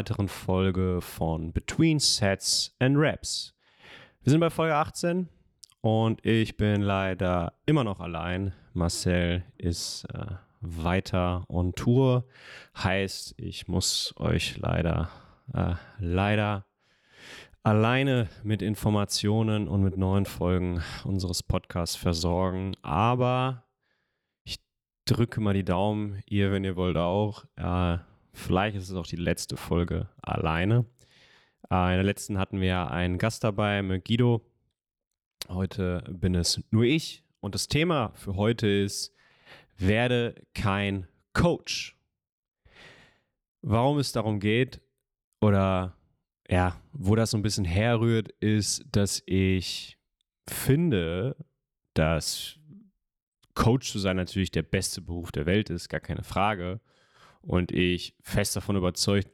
weiteren Folge von Between Sets and Raps. Wir sind bei Folge 18 und ich bin leider immer noch allein. Marcel ist äh, weiter on Tour. Heißt, ich muss euch leider, äh, leider alleine mit Informationen und mit neuen Folgen unseres Podcasts versorgen. Aber ich drücke mal die Daumen, ihr, wenn ihr wollt, auch. Äh, vielleicht ist es auch die letzte Folge alleine. Äh, in der letzten hatten wir einen Gast dabei Guido. Heute bin es nur ich. Und das Thema für heute ist, werde kein Coach. Warum es darum geht oder ja, wo das so ein bisschen herrührt, ist, dass ich finde, dass Coach zu sein natürlich der beste Beruf der Welt ist, gar keine Frage. Und ich fest davon überzeugt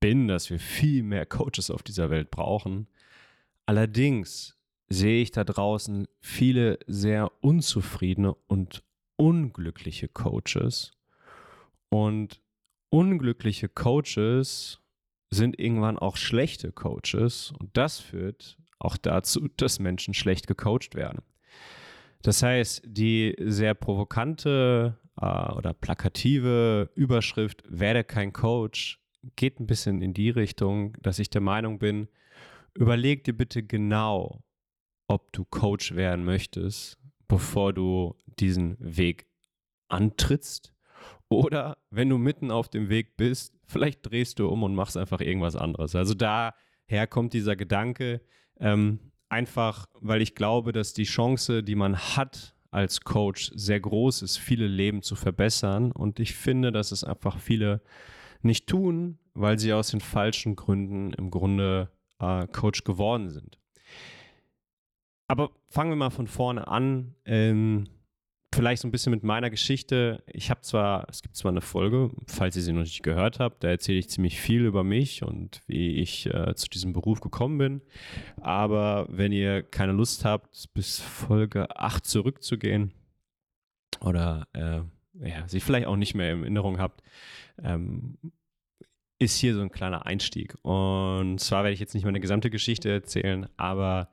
bin, dass wir viel mehr Coaches auf dieser Welt brauchen. Allerdings sehe ich da draußen viele sehr unzufriedene und unglückliche Coaches. Und unglückliche Coaches sind irgendwann auch schlechte Coaches. Und das führt auch dazu, dass Menschen schlecht gecoacht werden. Das heißt, die sehr provokante äh, oder plakative Überschrift, werde kein Coach, geht ein bisschen in die Richtung, dass ich der Meinung bin, überleg dir bitte genau, ob du Coach werden möchtest, bevor du diesen Weg antrittst. Oder wenn du mitten auf dem Weg bist, vielleicht drehst du um und machst einfach irgendwas anderes. Also daher kommt dieser Gedanke, ähm, einfach weil ich glaube, dass die Chance, die man hat als Coach, sehr groß ist, viele Leben zu verbessern. Und ich finde, dass es einfach viele nicht tun, weil sie aus den falschen Gründen im Grunde äh, Coach geworden sind. Aber fangen wir mal von vorne an. Ähm, vielleicht so ein bisschen mit meiner Geschichte. Ich habe zwar, es gibt zwar eine Folge, falls ihr sie noch nicht gehört habt, da erzähle ich ziemlich viel über mich und wie ich äh, zu diesem Beruf gekommen bin. Aber wenn ihr keine Lust habt, bis Folge 8 zurückzugehen oder äh, ja, sie vielleicht auch nicht mehr in Erinnerung habt, ähm, ist hier so ein kleiner Einstieg. Und zwar werde ich jetzt nicht meine gesamte Geschichte erzählen, aber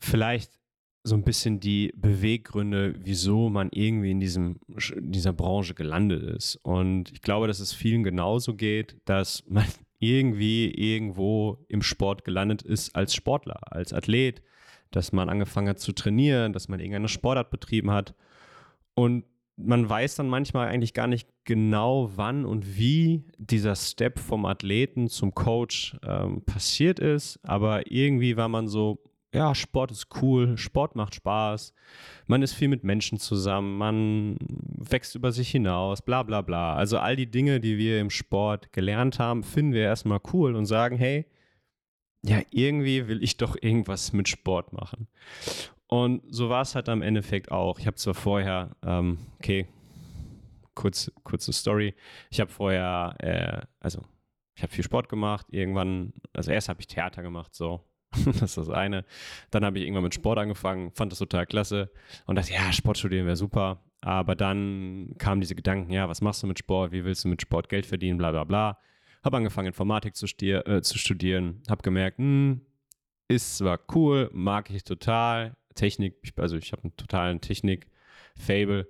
vielleicht so ein bisschen die Beweggründe, wieso man irgendwie in diesem, dieser Branche gelandet ist. Und ich glaube, dass es vielen genauso geht, dass man irgendwie irgendwo im Sport gelandet ist als Sportler, als Athlet, dass man angefangen hat zu trainieren, dass man irgendeine Sportart betrieben hat. Und man weiß dann manchmal eigentlich gar nicht genau, wann und wie dieser Step vom Athleten zum Coach ähm, passiert ist. Aber irgendwie war man so, ja, Sport ist cool, Sport macht Spaß, man ist viel mit Menschen zusammen, man wächst über sich hinaus, bla bla bla. Also all die Dinge, die wir im Sport gelernt haben, finden wir erstmal cool und sagen, hey, ja, irgendwie will ich doch irgendwas mit Sport machen. Und so war es halt am Endeffekt auch. Ich habe zwar vorher, ähm, okay, kurz, kurze Story, ich habe vorher, äh, also ich habe viel Sport gemacht, irgendwann, also erst habe ich Theater gemacht, so, das ist das eine. Dann habe ich irgendwann mit Sport angefangen, fand das total klasse und dachte, ja, Sport studieren wäre super. Aber dann kamen diese Gedanken, ja, was machst du mit Sport? Wie willst du mit Sport Geld verdienen? Bla bla bla. Habe angefangen, Informatik zu, äh, zu studieren. Habe gemerkt, hm, ist zwar cool, mag ich total. Technik, also ich habe einen totalen Technik-Fable.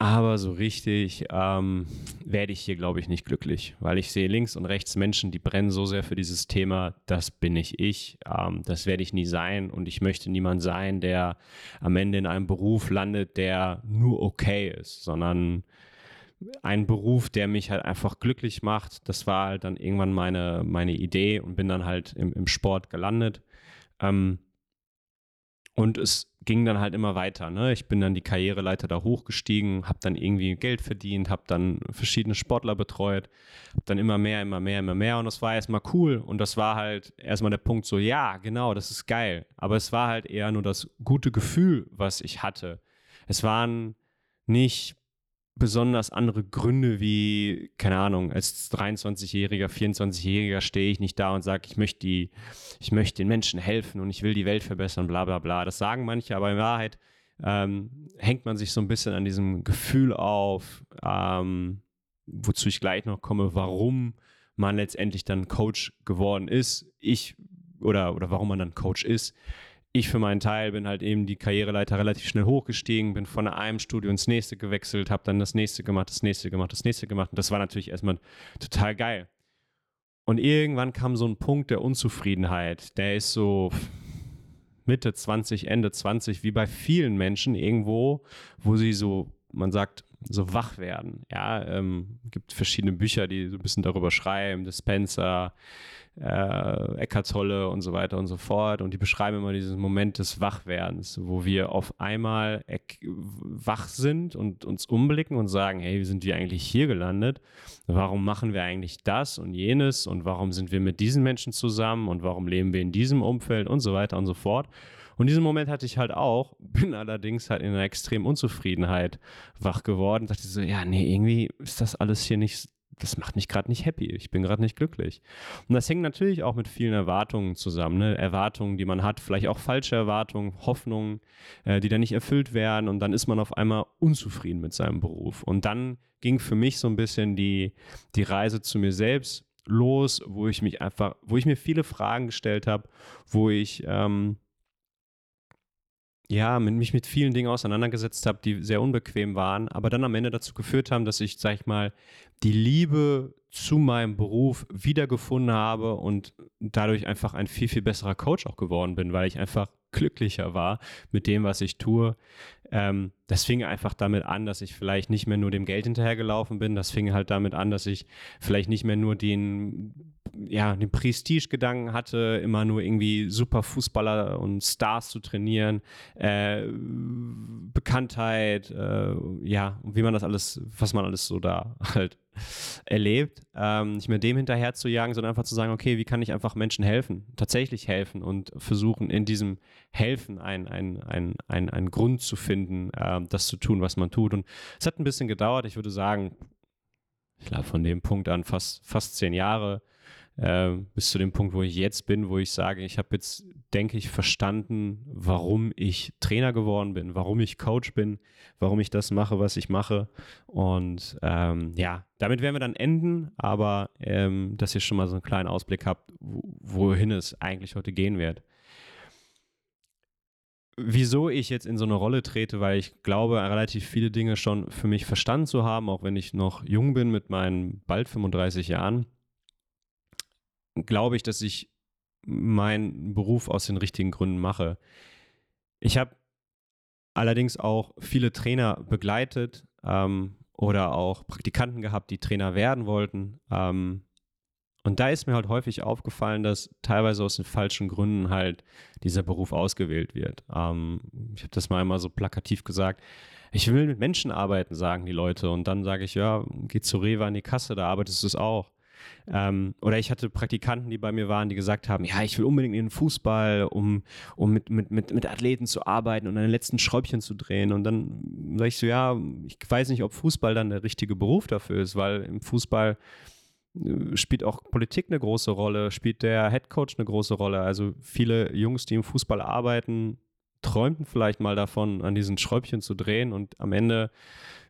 Aber so richtig ähm, werde ich hier, glaube ich, nicht glücklich, weil ich sehe links und rechts Menschen, die brennen so sehr für dieses Thema. Das bin nicht ich. Ähm, das werde ich nie sein. Und ich möchte niemand sein, der am Ende in einem Beruf landet, der nur okay ist, sondern ein Beruf, der mich halt einfach glücklich macht. Das war halt dann irgendwann meine, meine Idee und bin dann halt im, im Sport gelandet. Ähm, und es ging dann halt immer weiter. Ne? Ich bin dann die Karriereleiter da hochgestiegen, habe dann irgendwie Geld verdient, habe dann verschiedene Sportler betreut, habe dann immer mehr, immer mehr, immer mehr. Und das war erstmal cool. Und das war halt erstmal der Punkt so, ja, genau, das ist geil. Aber es war halt eher nur das gute Gefühl, was ich hatte. Es waren nicht besonders andere Gründe wie, keine Ahnung, als 23-Jähriger, 24-Jähriger stehe ich nicht da und sage, ich möchte, die, ich möchte den Menschen helfen und ich will die Welt verbessern, bla bla bla. Das sagen manche, aber in Wahrheit ähm, hängt man sich so ein bisschen an diesem Gefühl auf, ähm, wozu ich gleich noch komme, warum man letztendlich dann Coach geworden ist. Ich oder, oder warum man dann Coach ist. Ich für meinen Teil bin halt eben die Karriereleiter relativ schnell hochgestiegen, bin von einem Studio ins nächste gewechselt, habe dann das nächste gemacht, das nächste gemacht, das nächste gemacht. Und das war natürlich erstmal total geil. Und irgendwann kam so ein Punkt der Unzufriedenheit. Der ist so Mitte 20, Ende 20, wie bei vielen Menschen irgendwo, wo sie so, man sagt, so wach werden. Ja, ähm, gibt verschiedene Bücher, die so ein bisschen darüber schreiben, Dispenser, äh, Eckhart Tolle und so weiter und so fort. Und die beschreiben immer diesen Moment des Wachwerdens, wo wir auf einmal wach sind und uns umblicken und sagen, hey, wie sind wir eigentlich hier gelandet? Warum machen wir eigentlich das und jenes? Und warum sind wir mit diesen Menschen zusammen? Und warum leben wir in diesem Umfeld und so weiter und so fort? Und diesen Moment hatte ich halt auch, bin allerdings halt in einer extremen Unzufriedenheit wach geworden. Dachte so, ja, nee, irgendwie ist das alles hier nicht, das macht mich gerade nicht happy. Ich bin gerade nicht glücklich. Und das hängt natürlich auch mit vielen Erwartungen zusammen. Ne? Erwartungen, die man hat, vielleicht auch falsche Erwartungen, Hoffnungen, äh, die dann nicht erfüllt werden. Und dann ist man auf einmal unzufrieden mit seinem Beruf. Und dann ging für mich so ein bisschen die, die Reise zu mir selbst los, wo ich mich einfach, wo ich mir viele Fragen gestellt habe, wo ich ähm, ja, mich mit vielen Dingen auseinandergesetzt habe, die sehr unbequem waren, aber dann am Ende dazu geführt haben, dass ich, sag ich mal, die Liebe zu meinem Beruf wiedergefunden habe und dadurch einfach ein viel, viel besserer Coach auch geworden bin, weil ich einfach glücklicher war mit dem, was ich tue. Ähm, das fing einfach damit an, dass ich vielleicht nicht mehr nur dem Geld hinterhergelaufen bin. Das fing halt damit an, dass ich vielleicht nicht mehr nur den, ja, den Prestige-Gedanken hatte, immer nur irgendwie super Fußballer und Stars zu trainieren, äh, Bekanntheit, äh, ja, wie man das alles, was man alles so da halt erlebt, ähm, nicht mehr dem hinterher zu jagen, sondern einfach zu sagen, okay, wie kann ich einfach Menschen helfen, tatsächlich helfen und versuchen in diesem Helfen einen ein, ein, ein Grund zu finden, äh, das zu tun, was man tut. Und es hat ein bisschen gedauert, ich würde sagen, ich glaube von dem Punkt an fast, fast zehn Jahre, äh, bis zu dem Punkt, wo ich jetzt bin, wo ich sage, ich habe jetzt, denke ich, verstanden, warum ich Trainer geworden bin, warum ich Coach bin, warum ich das mache, was ich mache. Und ähm, ja, damit werden wir dann enden, aber ähm, dass ihr schon mal so einen kleinen Ausblick habt, wohin es eigentlich heute gehen wird wieso ich jetzt in so eine Rolle trete, weil ich glaube, relativ viele Dinge schon für mich verstanden zu haben, auch wenn ich noch jung bin mit meinen bald 35 Jahren glaube ich, dass ich meinen Beruf aus den richtigen Gründen mache. Ich habe allerdings auch viele Trainer begleitet ähm, oder auch Praktikanten gehabt, die Trainer werden wollten. Ähm, und da ist mir halt häufig aufgefallen, dass teilweise aus den falschen Gründen halt dieser Beruf ausgewählt wird. Ähm, ich habe das mal immer so plakativ gesagt. Ich will mit Menschen arbeiten, sagen die Leute. Und dann sage ich, ja, geh zu Rewe an die Kasse, da arbeitest du es auch. Ähm, oder ich hatte Praktikanten, die bei mir waren, die gesagt haben, ja, ich will unbedingt in den Fußball, um, um mit, mit, mit, mit Athleten zu arbeiten und den letzten Schräubchen zu drehen. Und dann sage ich so, ja, ich weiß nicht, ob Fußball dann der richtige Beruf dafür ist, weil im Fußball äh, spielt auch Politik eine große Rolle, spielt der Head Coach eine große Rolle. Also viele Jungs, die im Fußball arbeiten, träumten vielleicht mal davon, an diesen Schräubchen zu drehen und am Ende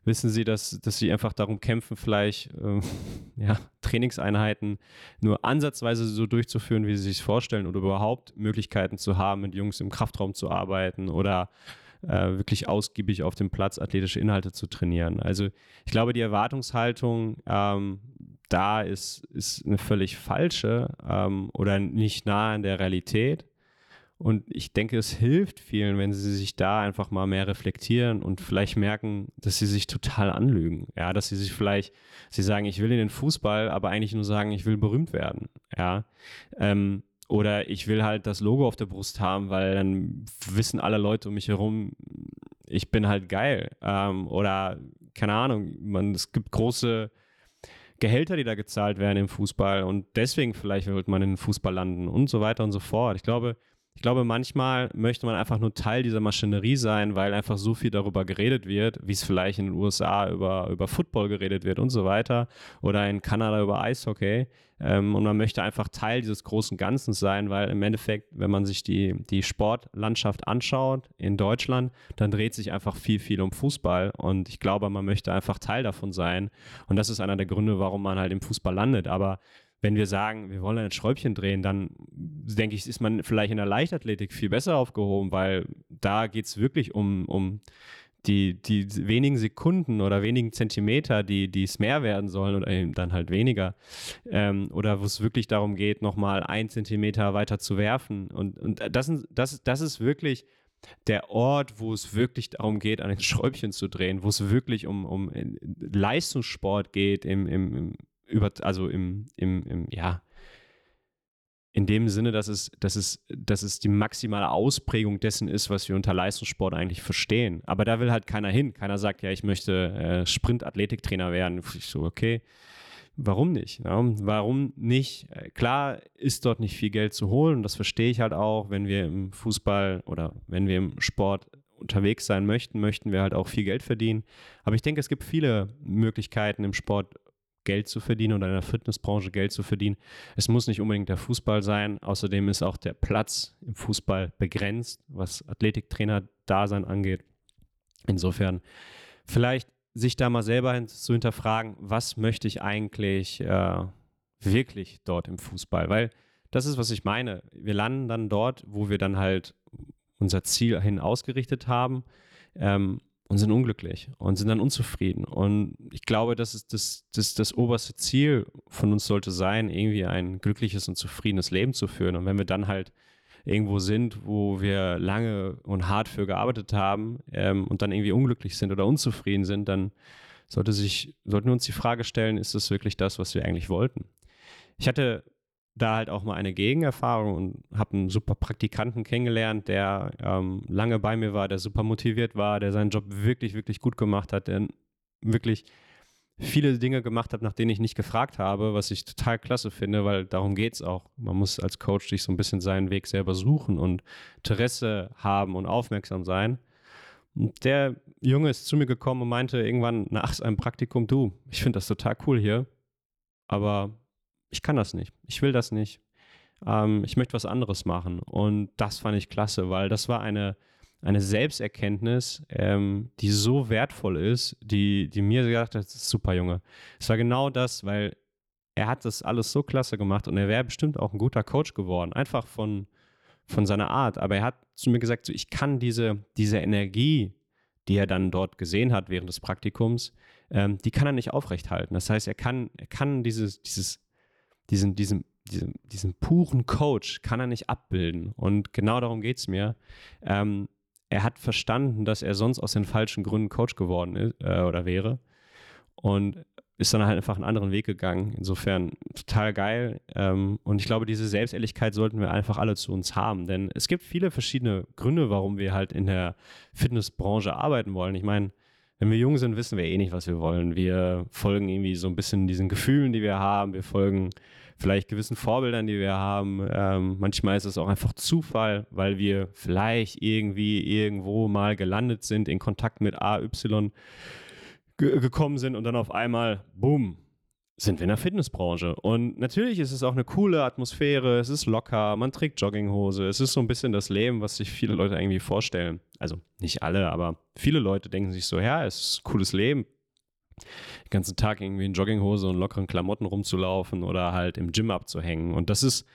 wissen sie, dass, dass sie einfach darum kämpfen, vielleicht äh, ja, Trainingseinheiten nur ansatzweise so durchzuführen, wie sie sich vorstellen oder überhaupt Möglichkeiten zu haben, mit Jungs im Kraftraum zu arbeiten oder äh, wirklich ausgiebig auf dem Platz athletische Inhalte zu trainieren. Also ich glaube, die Erwartungshaltung ähm, da ist, ist eine völlig falsche ähm, oder nicht nah an der Realität. Und ich denke, es hilft vielen, wenn sie sich da einfach mal mehr reflektieren und vielleicht merken, dass sie sich total anlügen. Ja, dass sie sich vielleicht, sie sagen, ich will in den Fußball, aber eigentlich nur sagen, ich will berühmt werden. Ja. Ähm, oder ich will halt das Logo auf der Brust haben, weil dann wissen alle Leute um mich herum, ich bin halt geil. Ähm, oder keine Ahnung, man, es gibt große Gehälter, die da gezahlt werden im Fußball und deswegen vielleicht wird man in den Fußball landen und so weiter und so fort. Ich glaube, ich glaube, manchmal möchte man einfach nur Teil dieser Maschinerie sein, weil einfach so viel darüber geredet wird, wie es vielleicht in den USA über, über Football geredet wird und so weiter oder in Kanada über Eishockey. Ähm, und man möchte einfach Teil dieses großen Ganzen sein, weil im Endeffekt, wenn man sich die, die Sportlandschaft anschaut in Deutschland, dann dreht sich einfach viel, viel um Fußball. Und ich glaube, man möchte einfach Teil davon sein. Und das ist einer der Gründe, warum man halt im Fußball landet. Aber wenn wir sagen, wir wollen ein Schräubchen drehen, dann denke ich, ist man vielleicht in der Leichtathletik viel besser aufgehoben, weil da geht es wirklich um, um die, die wenigen Sekunden oder wenigen Zentimeter, die, es mehr werden sollen oder eben dann halt weniger. Ähm, oder wo es wirklich darum geht, nochmal ein Zentimeter weiter zu werfen. Und, und das, das, das ist wirklich der Ort, wo es wirklich darum geht, an den Schräubchen zu drehen, wo es wirklich um, um Leistungssport geht, im, im über, also im, im, im, ja, in dem Sinne, dass es, dass, es, dass es die maximale Ausprägung dessen ist, was wir unter Leistungssport eigentlich verstehen. Aber da will halt keiner hin. Keiner sagt, ja, ich möchte äh, Sprint-Athletiktrainer werden. Ich so, okay, warum nicht? Warum nicht? Äh, klar ist dort nicht viel Geld zu holen. Das verstehe ich halt auch, wenn wir im Fußball oder wenn wir im Sport unterwegs sein möchten, möchten wir halt auch viel Geld verdienen. Aber ich denke, es gibt viele Möglichkeiten im Sport Geld zu verdienen oder in der Fitnessbranche Geld zu verdienen. Es muss nicht unbedingt der Fußball sein. Außerdem ist auch der Platz im Fußball begrenzt, was Athletiktrainer-Dasein angeht. Insofern vielleicht sich da mal selber zu hinterfragen, was möchte ich eigentlich äh, wirklich dort im Fußball? Weil das ist, was ich meine. Wir landen dann dort, wo wir dann halt unser Ziel hin ausgerichtet haben. Ähm, und sind unglücklich und sind dann unzufrieden. Und ich glaube, das ist das, das, das oberste Ziel von uns sollte sein, irgendwie ein glückliches und zufriedenes Leben zu führen. Und wenn wir dann halt irgendwo sind, wo wir lange und hart für gearbeitet haben ähm, und dann irgendwie unglücklich sind oder unzufrieden sind, dann sollte sich, sollten wir uns die Frage stellen, ist das wirklich das, was wir eigentlich wollten? Ich hatte da halt auch mal eine Gegenerfahrung und habe einen super Praktikanten kennengelernt, der ähm, lange bei mir war, der super motiviert war, der seinen Job wirklich, wirklich gut gemacht hat, der wirklich viele Dinge gemacht hat, nach denen ich nicht gefragt habe, was ich total klasse finde, weil darum geht es auch. Man muss als Coach sich so ein bisschen seinen Weg selber suchen und Interesse haben und aufmerksam sein. Und der Junge ist zu mir gekommen und meinte irgendwann nach seinem Praktikum, du, ich finde das total cool hier, aber ich kann das nicht, ich will das nicht, ähm, ich möchte was anderes machen. Und das fand ich klasse, weil das war eine, eine Selbsterkenntnis, ähm, die so wertvoll ist, die, die mir gesagt hat, das ist super, Junge. Es war genau das, weil er hat das alles so klasse gemacht und er wäre bestimmt auch ein guter Coach geworden, einfach von, von seiner Art. Aber er hat zu mir gesagt, so, ich kann diese, diese Energie, die er dann dort gesehen hat während des Praktikums, ähm, die kann er nicht aufrechthalten. Das heißt, er kann, er kann dieses, dieses diesen, diesen, diesen, diesen puren Coach kann er nicht abbilden. Und genau darum geht es mir. Ähm, er hat verstanden, dass er sonst aus den falschen Gründen Coach geworden ist äh, oder wäre. Und ist dann halt einfach einen anderen Weg gegangen. Insofern total geil. Ähm, und ich glaube, diese Selbstehrlichkeit sollten wir einfach alle zu uns haben. Denn es gibt viele verschiedene Gründe, warum wir halt in der Fitnessbranche arbeiten wollen. Ich meine, wenn wir jung sind, wissen wir eh nicht, was wir wollen. Wir folgen irgendwie so ein bisschen diesen Gefühlen, die wir haben. Wir folgen vielleicht gewissen Vorbildern, die wir haben. Ähm, manchmal ist es auch einfach Zufall, weil wir vielleicht irgendwie irgendwo mal gelandet sind, in Kontakt mit AY gekommen sind und dann auf einmal, boom, sind wir in der Fitnessbranche. Und natürlich ist es auch eine coole Atmosphäre, es ist locker, man trägt Jogginghose, es ist so ein bisschen das Leben, was sich viele Leute irgendwie vorstellen. Also nicht alle, aber viele Leute denken sich so, ja, es ist ein cooles Leben. Den ganzen Tag irgendwie in Jogginghose und lockeren Klamotten rumzulaufen oder halt im Gym abzuhängen. Und das ist,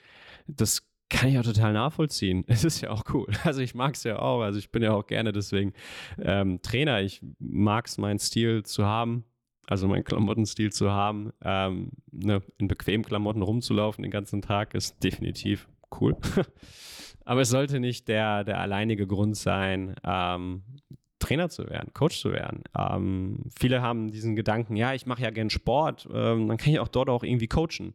das kann ich auch total nachvollziehen. Es ist ja auch cool. Also ich mag es ja auch. Also ich bin ja auch gerne deswegen ähm, Trainer. Ich mag es, meinen Stil zu haben also meinen Klamottenstil zu haben, ähm, ne, in bequemen Klamotten rumzulaufen den ganzen Tag, ist definitiv cool. Aber es sollte nicht der, der alleinige Grund sein, ähm, Trainer zu werden, Coach zu werden. Ähm, viele haben diesen Gedanken, ja, ich mache ja gern Sport, ähm, dann kann ich auch dort auch irgendwie coachen.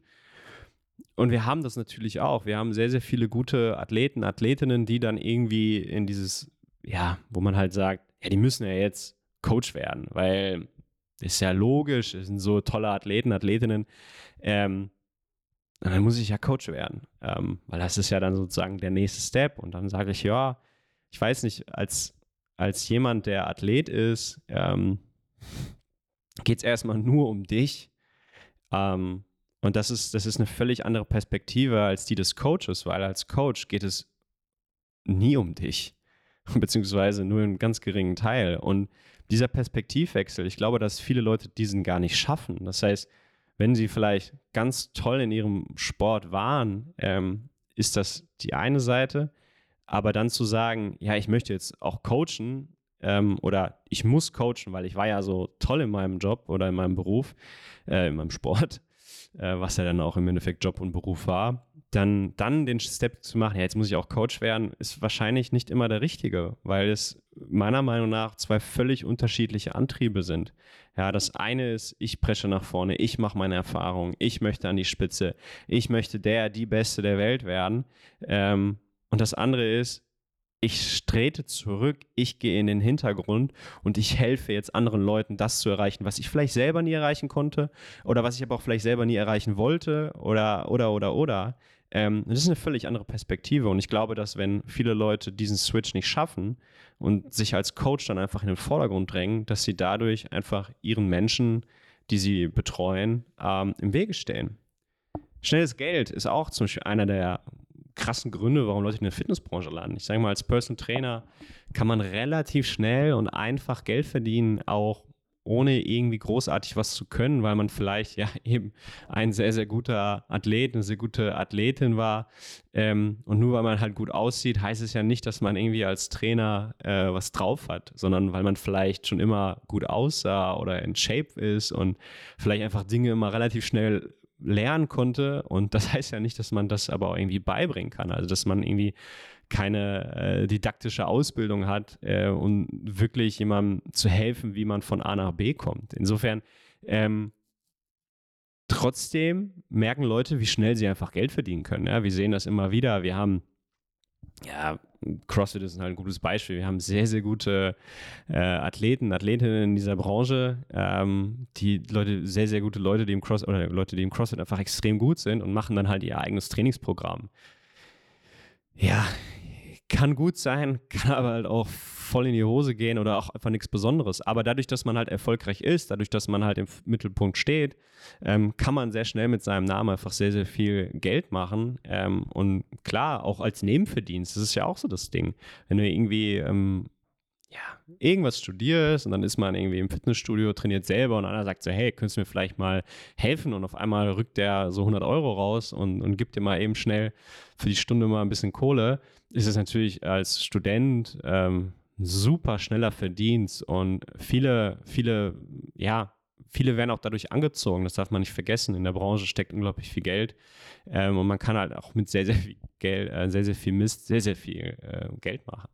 Und wir haben das natürlich auch. Wir haben sehr, sehr viele gute Athleten, Athletinnen, die dann irgendwie in dieses, ja, wo man halt sagt, ja, die müssen ja jetzt Coach werden, weil ist ja logisch, es sind so tolle Athleten, Athletinnen. Ähm, dann muss ich ja Coach werden, ähm, weil das ist ja dann sozusagen der nächste Step. Und dann sage ich, ja, ich weiß nicht, als, als jemand, der Athlet ist, ähm, geht es erstmal nur um dich. Ähm, und das ist, das ist eine völlig andere Perspektive als die des Coaches, weil als Coach geht es nie um dich, beziehungsweise nur einen ganz geringen Teil. Und dieser Perspektivwechsel, ich glaube, dass viele Leute diesen gar nicht schaffen. Das heißt, wenn sie vielleicht ganz toll in ihrem Sport waren, ähm, ist das die eine Seite. Aber dann zu sagen, ja, ich möchte jetzt auch coachen ähm, oder ich muss coachen, weil ich war ja so toll in meinem Job oder in meinem Beruf, äh, in meinem Sport, äh, was ja dann auch im Endeffekt Job und Beruf war, dann, dann den Step zu machen, ja, jetzt muss ich auch Coach werden, ist wahrscheinlich nicht immer der richtige, weil es meiner Meinung nach zwei völlig unterschiedliche Antriebe sind. Ja, das eine ist, ich presche nach vorne, ich mache meine Erfahrung, ich möchte an die Spitze, ich möchte der, die Beste der Welt werden. Ähm, und das andere ist, ich trete zurück, ich gehe in den Hintergrund und ich helfe jetzt anderen Leuten, das zu erreichen, was ich vielleicht selber nie erreichen konnte oder was ich aber auch vielleicht selber nie erreichen wollte oder, oder, oder, oder. Ähm, das ist eine völlig andere Perspektive und ich glaube, dass wenn viele Leute diesen Switch nicht schaffen und sich als Coach dann einfach in den Vordergrund drängen, dass sie dadurch einfach ihren Menschen, die sie betreuen, ähm, im Wege stehen. Schnelles Geld ist auch zum Beispiel einer der krassen Gründe, warum Leute in der Fitnessbranche landen. Ich sage mal, als Personal Trainer kann man relativ schnell und einfach Geld verdienen, auch ohne irgendwie großartig was zu können, weil man vielleicht ja eben ein sehr, sehr guter Athlet, eine sehr gute Athletin war. Ähm, und nur weil man halt gut aussieht, heißt es ja nicht, dass man irgendwie als Trainer äh, was drauf hat, sondern weil man vielleicht schon immer gut aussah oder in Shape ist und vielleicht einfach Dinge immer relativ schnell lernen konnte. Und das heißt ja nicht, dass man das aber auch irgendwie beibringen kann. Also, dass man irgendwie keine äh, didaktische Ausbildung hat, äh, um wirklich jemandem zu helfen, wie man von A nach B kommt. Insofern, ähm, trotzdem merken Leute, wie schnell sie einfach Geld verdienen können. Ja? Wir sehen das immer wieder. Wir haben ja, CrossFit ist halt ein gutes Beispiel. Wir haben sehr, sehr gute äh, Athleten, Athletinnen in dieser Branche, ähm, die Leute, sehr, sehr gute Leute, die im Cross oder Leute, die im CrossFit einfach extrem gut sind und machen dann halt ihr eigenes Trainingsprogramm. Ja, kann gut sein, kann aber halt auch voll in die Hose gehen oder auch einfach nichts Besonderes. Aber dadurch, dass man halt erfolgreich ist, dadurch, dass man halt im Mittelpunkt steht, ähm, kann man sehr schnell mit seinem Namen einfach sehr, sehr viel Geld machen. Ähm, und klar, auch als Nebenverdienst, das ist ja auch so das Ding. Wenn du irgendwie ähm, ja, irgendwas studierst und dann ist man irgendwie im Fitnessstudio, trainiert selber und einer sagt so, hey, könntest du mir vielleicht mal helfen? Und auf einmal rückt der so 100 Euro raus und, und gibt dir mal eben schnell für die Stunde mal ein bisschen Kohle. Ist es natürlich als Student ähm, super schneller Verdienst und viele, viele, ja, viele werden auch dadurch angezogen, das darf man nicht vergessen. In der Branche steckt unglaublich viel Geld ähm, und man kann halt auch mit sehr, sehr viel Geld, äh, sehr, sehr viel Mist, sehr, sehr viel äh, Geld machen.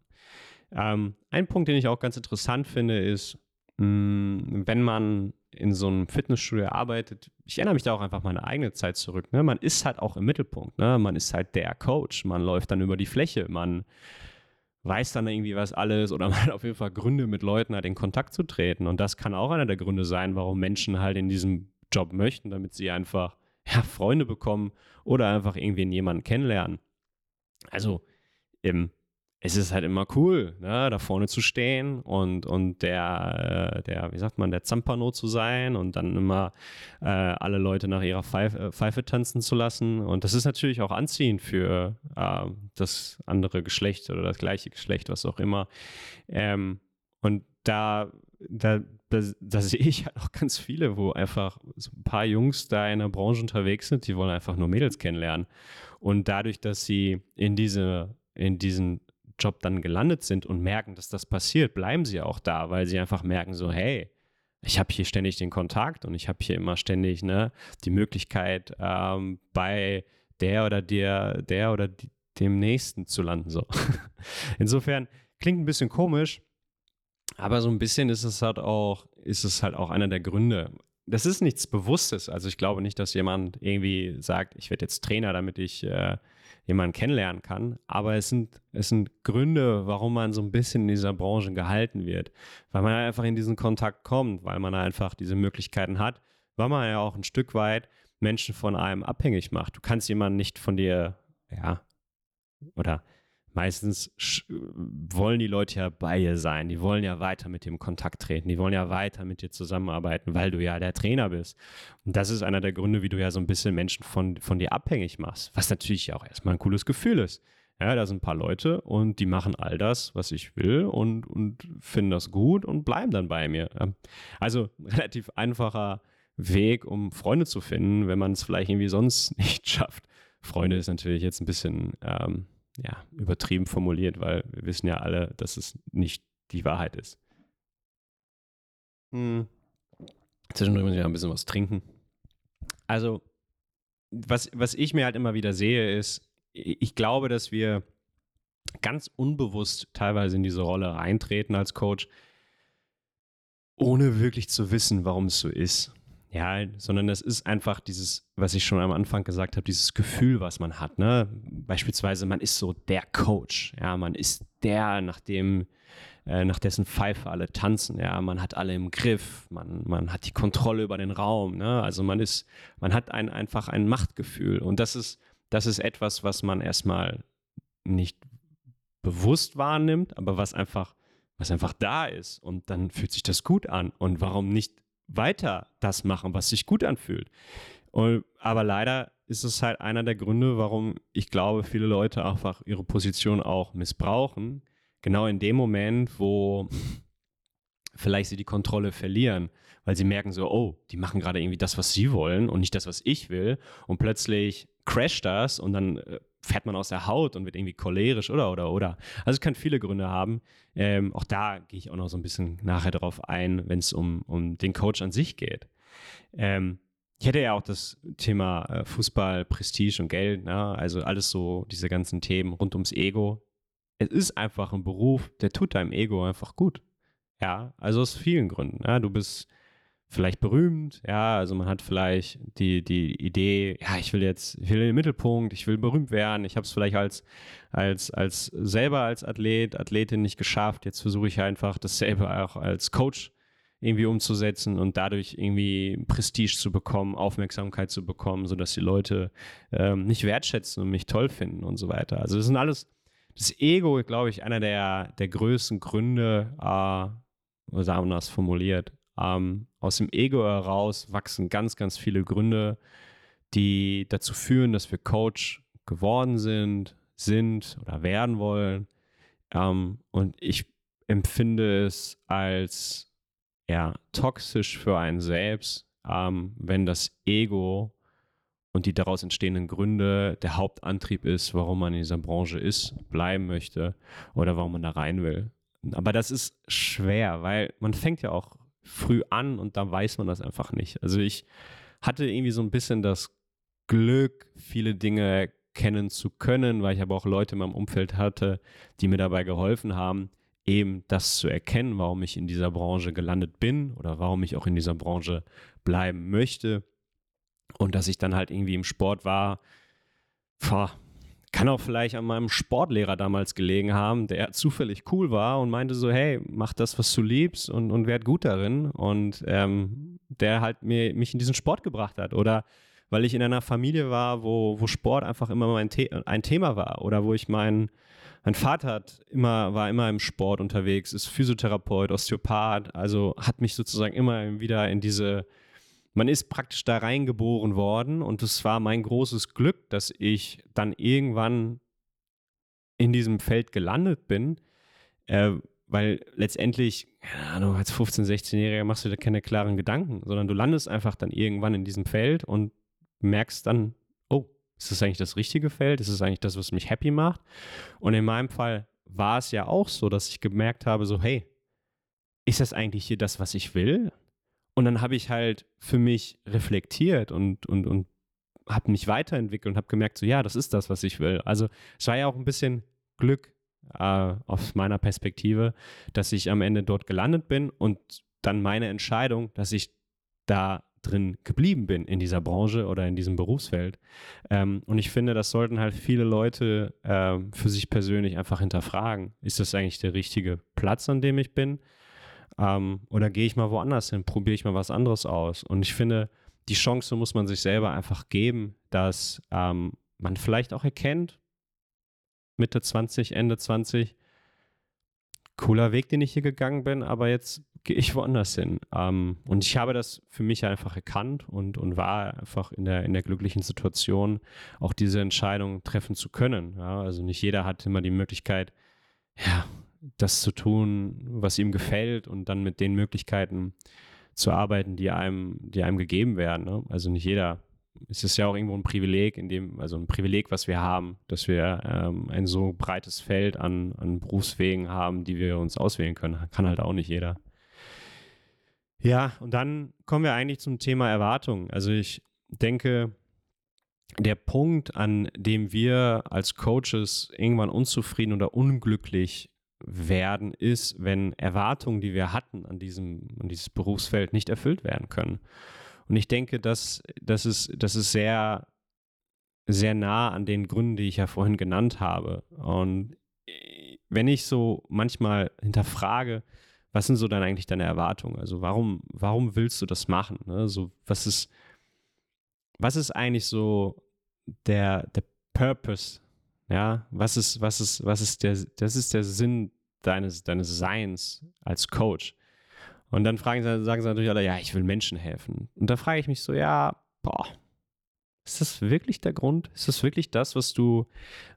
Ähm, ein Punkt, den ich auch ganz interessant finde, ist, mh, mm, wenn man in so einem Fitnessstudio arbeitet, ich erinnere mich da auch einfach meine eigene Zeit zurück. Ne? Man ist halt auch im Mittelpunkt. Ne? Man ist halt der Coach. Man läuft dann über die Fläche. Man weiß dann irgendwie was alles oder man hat auf jeden Fall Gründe, mit Leuten halt in Kontakt zu treten. Und das kann auch einer der Gründe sein, warum Menschen halt in diesem Job möchten, damit sie einfach ja, Freunde bekommen oder einfach irgendwie jemanden kennenlernen. Also, ähm, es ist halt immer cool, ne, da vorne zu stehen und, und der, äh, der, wie sagt man, der Zampano zu sein und dann immer äh, alle Leute nach ihrer Pfeife, äh, Pfeife, tanzen zu lassen. Und das ist natürlich auch anziehend für äh, das andere Geschlecht oder das gleiche Geschlecht, was auch immer. Ähm, und da, da, da, da, sehe ich halt auch ganz viele, wo einfach so ein paar Jungs da in der Branche unterwegs sind, die wollen einfach nur Mädels kennenlernen. Und dadurch, dass sie in diese in diesen Job dann gelandet sind und merken, dass das passiert, bleiben sie auch da, weil sie einfach merken so, hey, ich habe hier ständig den Kontakt und ich habe hier immer ständig ne, die Möglichkeit, ähm, bei der oder der, der oder die, dem Nächsten zu landen. So. Insofern klingt ein bisschen komisch, aber so ein bisschen ist es halt auch, ist es halt auch einer der Gründe. Das ist nichts Bewusstes. Also ich glaube nicht, dass jemand irgendwie sagt, ich werde jetzt Trainer, damit ich äh, jemanden kennenlernen kann. Aber es sind, es sind Gründe, warum man so ein bisschen in dieser Branche gehalten wird. Weil man einfach in diesen Kontakt kommt, weil man einfach diese Möglichkeiten hat, weil man ja auch ein Stück weit Menschen von einem abhängig macht. Du kannst jemanden nicht von dir, ja, oder meistens wollen die Leute ja bei dir sein. Die wollen ja weiter mit dir in Kontakt treten. Die wollen ja weiter mit dir zusammenarbeiten, weil du ja der Trainer bist. Und das ist einer der Gründe, wie du ja so ein bisschen Menschen von, von dir abhängig machst. Was natürlich auch erstmal ein cooles Gefühl ist. Ja, da sind ein paar Leute und die machen all das, was ich will und, und finden das gut und bleiben dann bei mir. Also relativ einfacher Weg, um Freunde zu finden, wenn man es vielleicht irgendwie sonst nicht schafft. Freunde ist natürlich jetzt ein bisschen ähm, ja, übertrieben formuliert, weil wir wissen ja alle, dass es nicht die Wahrheit ist. Hm. Zwischendurch muss ich ja ein bisschen was trinken. Also, was, was ich mir halt immer wieder sehe, ist, ich glaube, dass wir ganz unbewusst teilweise in diese Rolle reintreten als Coach, ohne wirklich zu wissen, warum es so ist. Ja, sondern es ist einfach dieses, was ich schon am Anfang gesagt habe, dieses Gefühl, was man hat. Ne? Beispielsweise, man ist so der Coach. Ja, man ist der, nach dem, äh, nach dessen Pfeife alle tanzen. Ja, man hat alle im Griff, man, man hat die Kontrolle über den Raum. Ne? Also man ist, man hat ein, einfach ein Machtgefühl. Und das ist, das ist etwas, was man erstmal nicht bewusst wahrnimmt, aber was einfach, was einfach da ist. Und dann fühlt sich das gut an. Und warum nicht weiter das machen, was sich gut anfühlt? Und, aber leider ist es halt einer der Gründe, warum ich glaube, viele Leute einfach ihre Position auch missbrauchen. Genau in dem Moment, wo vielleicht sie die Kontrolle verlieren, weil sie merken so, oh, die machen gerade irgendwie das, was sie wollen und nicht das, was ich will. Und plötzlich crasht das und dann äh, fährt man aus der Haut und wird irgendwie cholerisch oder oder oder. Also es kann viele Gründe haben. Ähm, auch da gehe ich auch noch so ein bisschen nachher darauf ein, wenn es um, um den Coach an sich geht. Ähm, ich hätte ja auch das Thema äh, Fußball, Prestige und Geld, ne? also alles so, diese ganzen Themen rund ums Ego. Es ist einfach ein Beruf, der tut deinem Ego einfach gut. Ja, also aus vielen Gründen. Ja? Du bist vielleicht berühmt, ja, also man hat vielleicht die, die Idee, ja, ich will jetzt, ich will in den Mittelpunkt, ich will berühmt werden, ich habe es vielleicht als, als, als selber als Athlet, Athletin nicht geschafft, jetzt versuche ich einfach dasselbe auch als Coach irgendwie umzusetzen und dadurch irgendwie Prestige zu bekommen, Aufmerksamkeit zu bekommen, sodass die Leute ähm, mich wertschätzen und mich toll finden und so weiter. Also das sind alles, das Ego, glaube ich, einer der, der größten Gründe, äh, oder anders formuliert, ähm, aus dem Ego heraus wachsen ganz, ganz viele Gründe, die dazu führen, dass wir Coach geworden sind, sind oder werden wollen. Ähm, und ich empfinde es als ja, toxisch für einen selbst, ähm, wenn das Ego und die daraus entstehenden Gründe der Hauptantrieb ist, warum man in dieser Branche ist, bleiben möchte oder warum man da rein will. Aber das ist schwer, weil man fängt ja auch früh an und dann weiß man das einfach nicht. Also ich hatte irgendwie so ein bisschen das Glück, viele Dinge kennen zu können, weil ich aber auch Leute in meinem Umfeld hatte, die mir dabei geholfen haben, eben das zu erkennen, warum ich in dieser Branche gelandet bin oder warum ich auch in dieser Branche bleiben möchte. Und dass ich dann halt irgendwie im Sport war, boah, kann auch vielleicht an meinem Sportlehrer damals gelegen haben, der zufällig cool war und meinte so, hey, mach das, was du liebst und, und werd gut darin. Und ähm, der halt mir, mich in diesen Sport gebracht hat. Oder weil ich in einer Familie war, wo, wo Sport einfach immer mein The ein Thema war. Oder wo ich mein, mein Vater hat immer, war immer im Sport unterwegs, ist Physiotherapeut, Osteopath, also hat mich sozusagen immer wieder in diese man ist praktisch da reingeboren worden und es war mein großes Glück, dass ich dann irgendwann in diesem Feld gelandet bin, äh, weil letztendlich, keine Ahnung, als 15-, 16-Jähriger machst du dir keine klaren Gedanken, sondern du landest einfach dann irgendwann in diesem Feld und merkst dann, oh, ist das eigentlich das richtige Feld? Ist das eigentlich das, was mich happy macht? Und in meinem Fall war es ja auch so, dass ich gemerkt habe, so, hey, ist das eigentlich hier das, was ich will? Und dann habe ich halt für mich reflektiert und, und, und habe mich weiterentwickelt und habe gemerkt, so ja, das ist das, was ich will. Also es war ja auch ein bisschen Glück äh, aus meiner Perspektive, dass ich am Ende dort gelandet bin und dann meine Entscheidung, dass ich da drin geblieben bin in dieser Branche oder in diesem Berufsfeld. Ähm, und ich finde, das sollten halt viele Leute äh, für sich persönlich einfach hinterfragen. Ist das eigentlich der richtige Platz, an dem ich bin? Ähm, oder gehe ich mal woanders hin, probiere ich mal was anderes aus. Und ich finde, die Chance muss man sich selber einfach geben, dass ähm, man vielleicht auch erkennt, Mitte 20, Ende 20, cooler Weg, den ich hier gegangen bin, aber jetzt gehe ich woanders hin. Ähm, und ich habe das für mich einfach erkannt und, und war einfach in der, in der glücklichen Situation, auch diese Entscheidung treffen zu können. Ja, also nicht jeder hat immer die Möglichkeit, ja, das zu tun, was ihm gefällt und dann mit den Möglichkeiten zu arbeiten, die einem, die einem gegeben werden. Ne? Also nicht jeder. Es ist ja auch irgendwo ein Privileg, in dem, also ein Privileg, was wir haben, dass wir ähm, ein so breites Feld an, an Berufswegen haben, die wir uns auswählen können. Kann halt auch nicht jeder. Ja, und dann kommen wir eigentlich zum Thema Erwartungen. Also ich denke, der Punkt, an dem wir als Coaches irgendwann unzufrieden oder unglücklich werden, ist, wenn Erwartungen, die wir hatten an diesem, an dieses Berufsfeld, nicht erfüllt werden können. Und ich denke, dass das ist, das ist sehr, sehr nah an den Gründen, die ich ja vorhin genannt habe. Und wenn ich so manchmal hinterfrage, was sind so dann eigentlich deine Erwartungen? Also warum, warum willst du das machen? Ne? So, was ist, was ist eigentlich so der, der Purpose? Ja, was ist, was ist, was ist der, das ist der Sinn deines, deines Seins als Coach. Und dann fragen sie, sagen sie natürlich alle, ja, ich will Menschen helfen. Und da frage ich mich so, ja, boah, ist das wirklich der Grund? Ist das wirklich das, was du,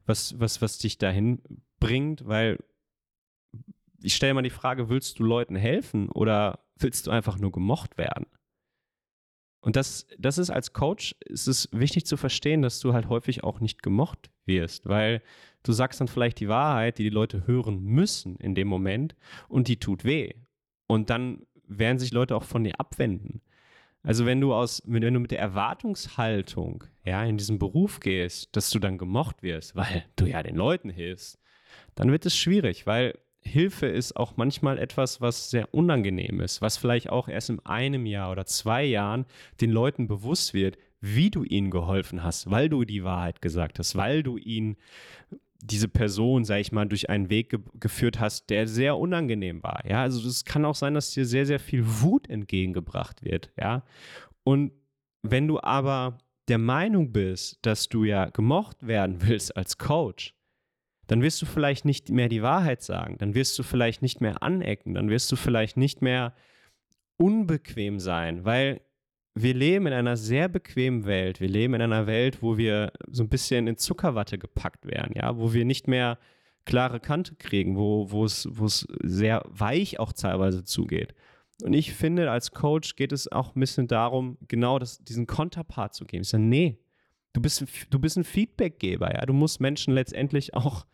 was, was, was dich dahin bringt? Weil ich stelle mal die Frage, willst du Leuten helfen oder willst du einfach nur gemocht werden? Und das, das ist als Coach, ist es wichtig zu verstehen, dass du halt häufig auch nicht gemocht wirst, weil du sagst dann vielleicht die Wahrheit, die die Leute hören müssen in dem Moment und die tut weh. Und dann werden sich Leute auch von dir abwenden. Also wenn du aus, wenn du mit der Erwartungshaltung ja, in diesen Beruf gehst, dass du dann gemocht wirst, weil du ja den Leuten hilfst, dann wird es schwierig, weil Hilfe ist auch manchmal etwas, was sehr unangenehm ist, was vielleicht auch erst in einem Jahr oder zwei Jahren den Leuten bewusst wird, wie du ihnen geholfen hast, weil du die Wahrheit gesagt hast, weil du ihnen diese Person, sag ich mal, durch einen Weg ge geführt hast, der sehr unangenehm war. Ja, also es kann auch sein, dass dir sehr, sehr viel Wut entgegengebracht wird. Ja, und wenn du aber der Meinung bist, dass du ja gemocht werden willst als Coach, dann wirst du vielleicht nicht mehr die Wahrheit sagen, dann wirst du vielleicht nicht mehr anecken, dann wirst du vielleicht nicht mehr unbequem sein, weil wir leben in einer sehr bequemen Welt. Wir leben in einer Welt, wo wir so ein bisschen in Zuckerwatte gepackt werden, ja, wo wir nicht mehr klare Kante kriegen, wo, es sehr weich auch teilweise zugeht. Und ich finde, als Coach geht es auch ein bisschen darum, genau das, diesen Konterpart zu geben. Ich sage, nee, du bist, du bist ein Feedbackgeber, ja. Du musst Menschen letztendlich auch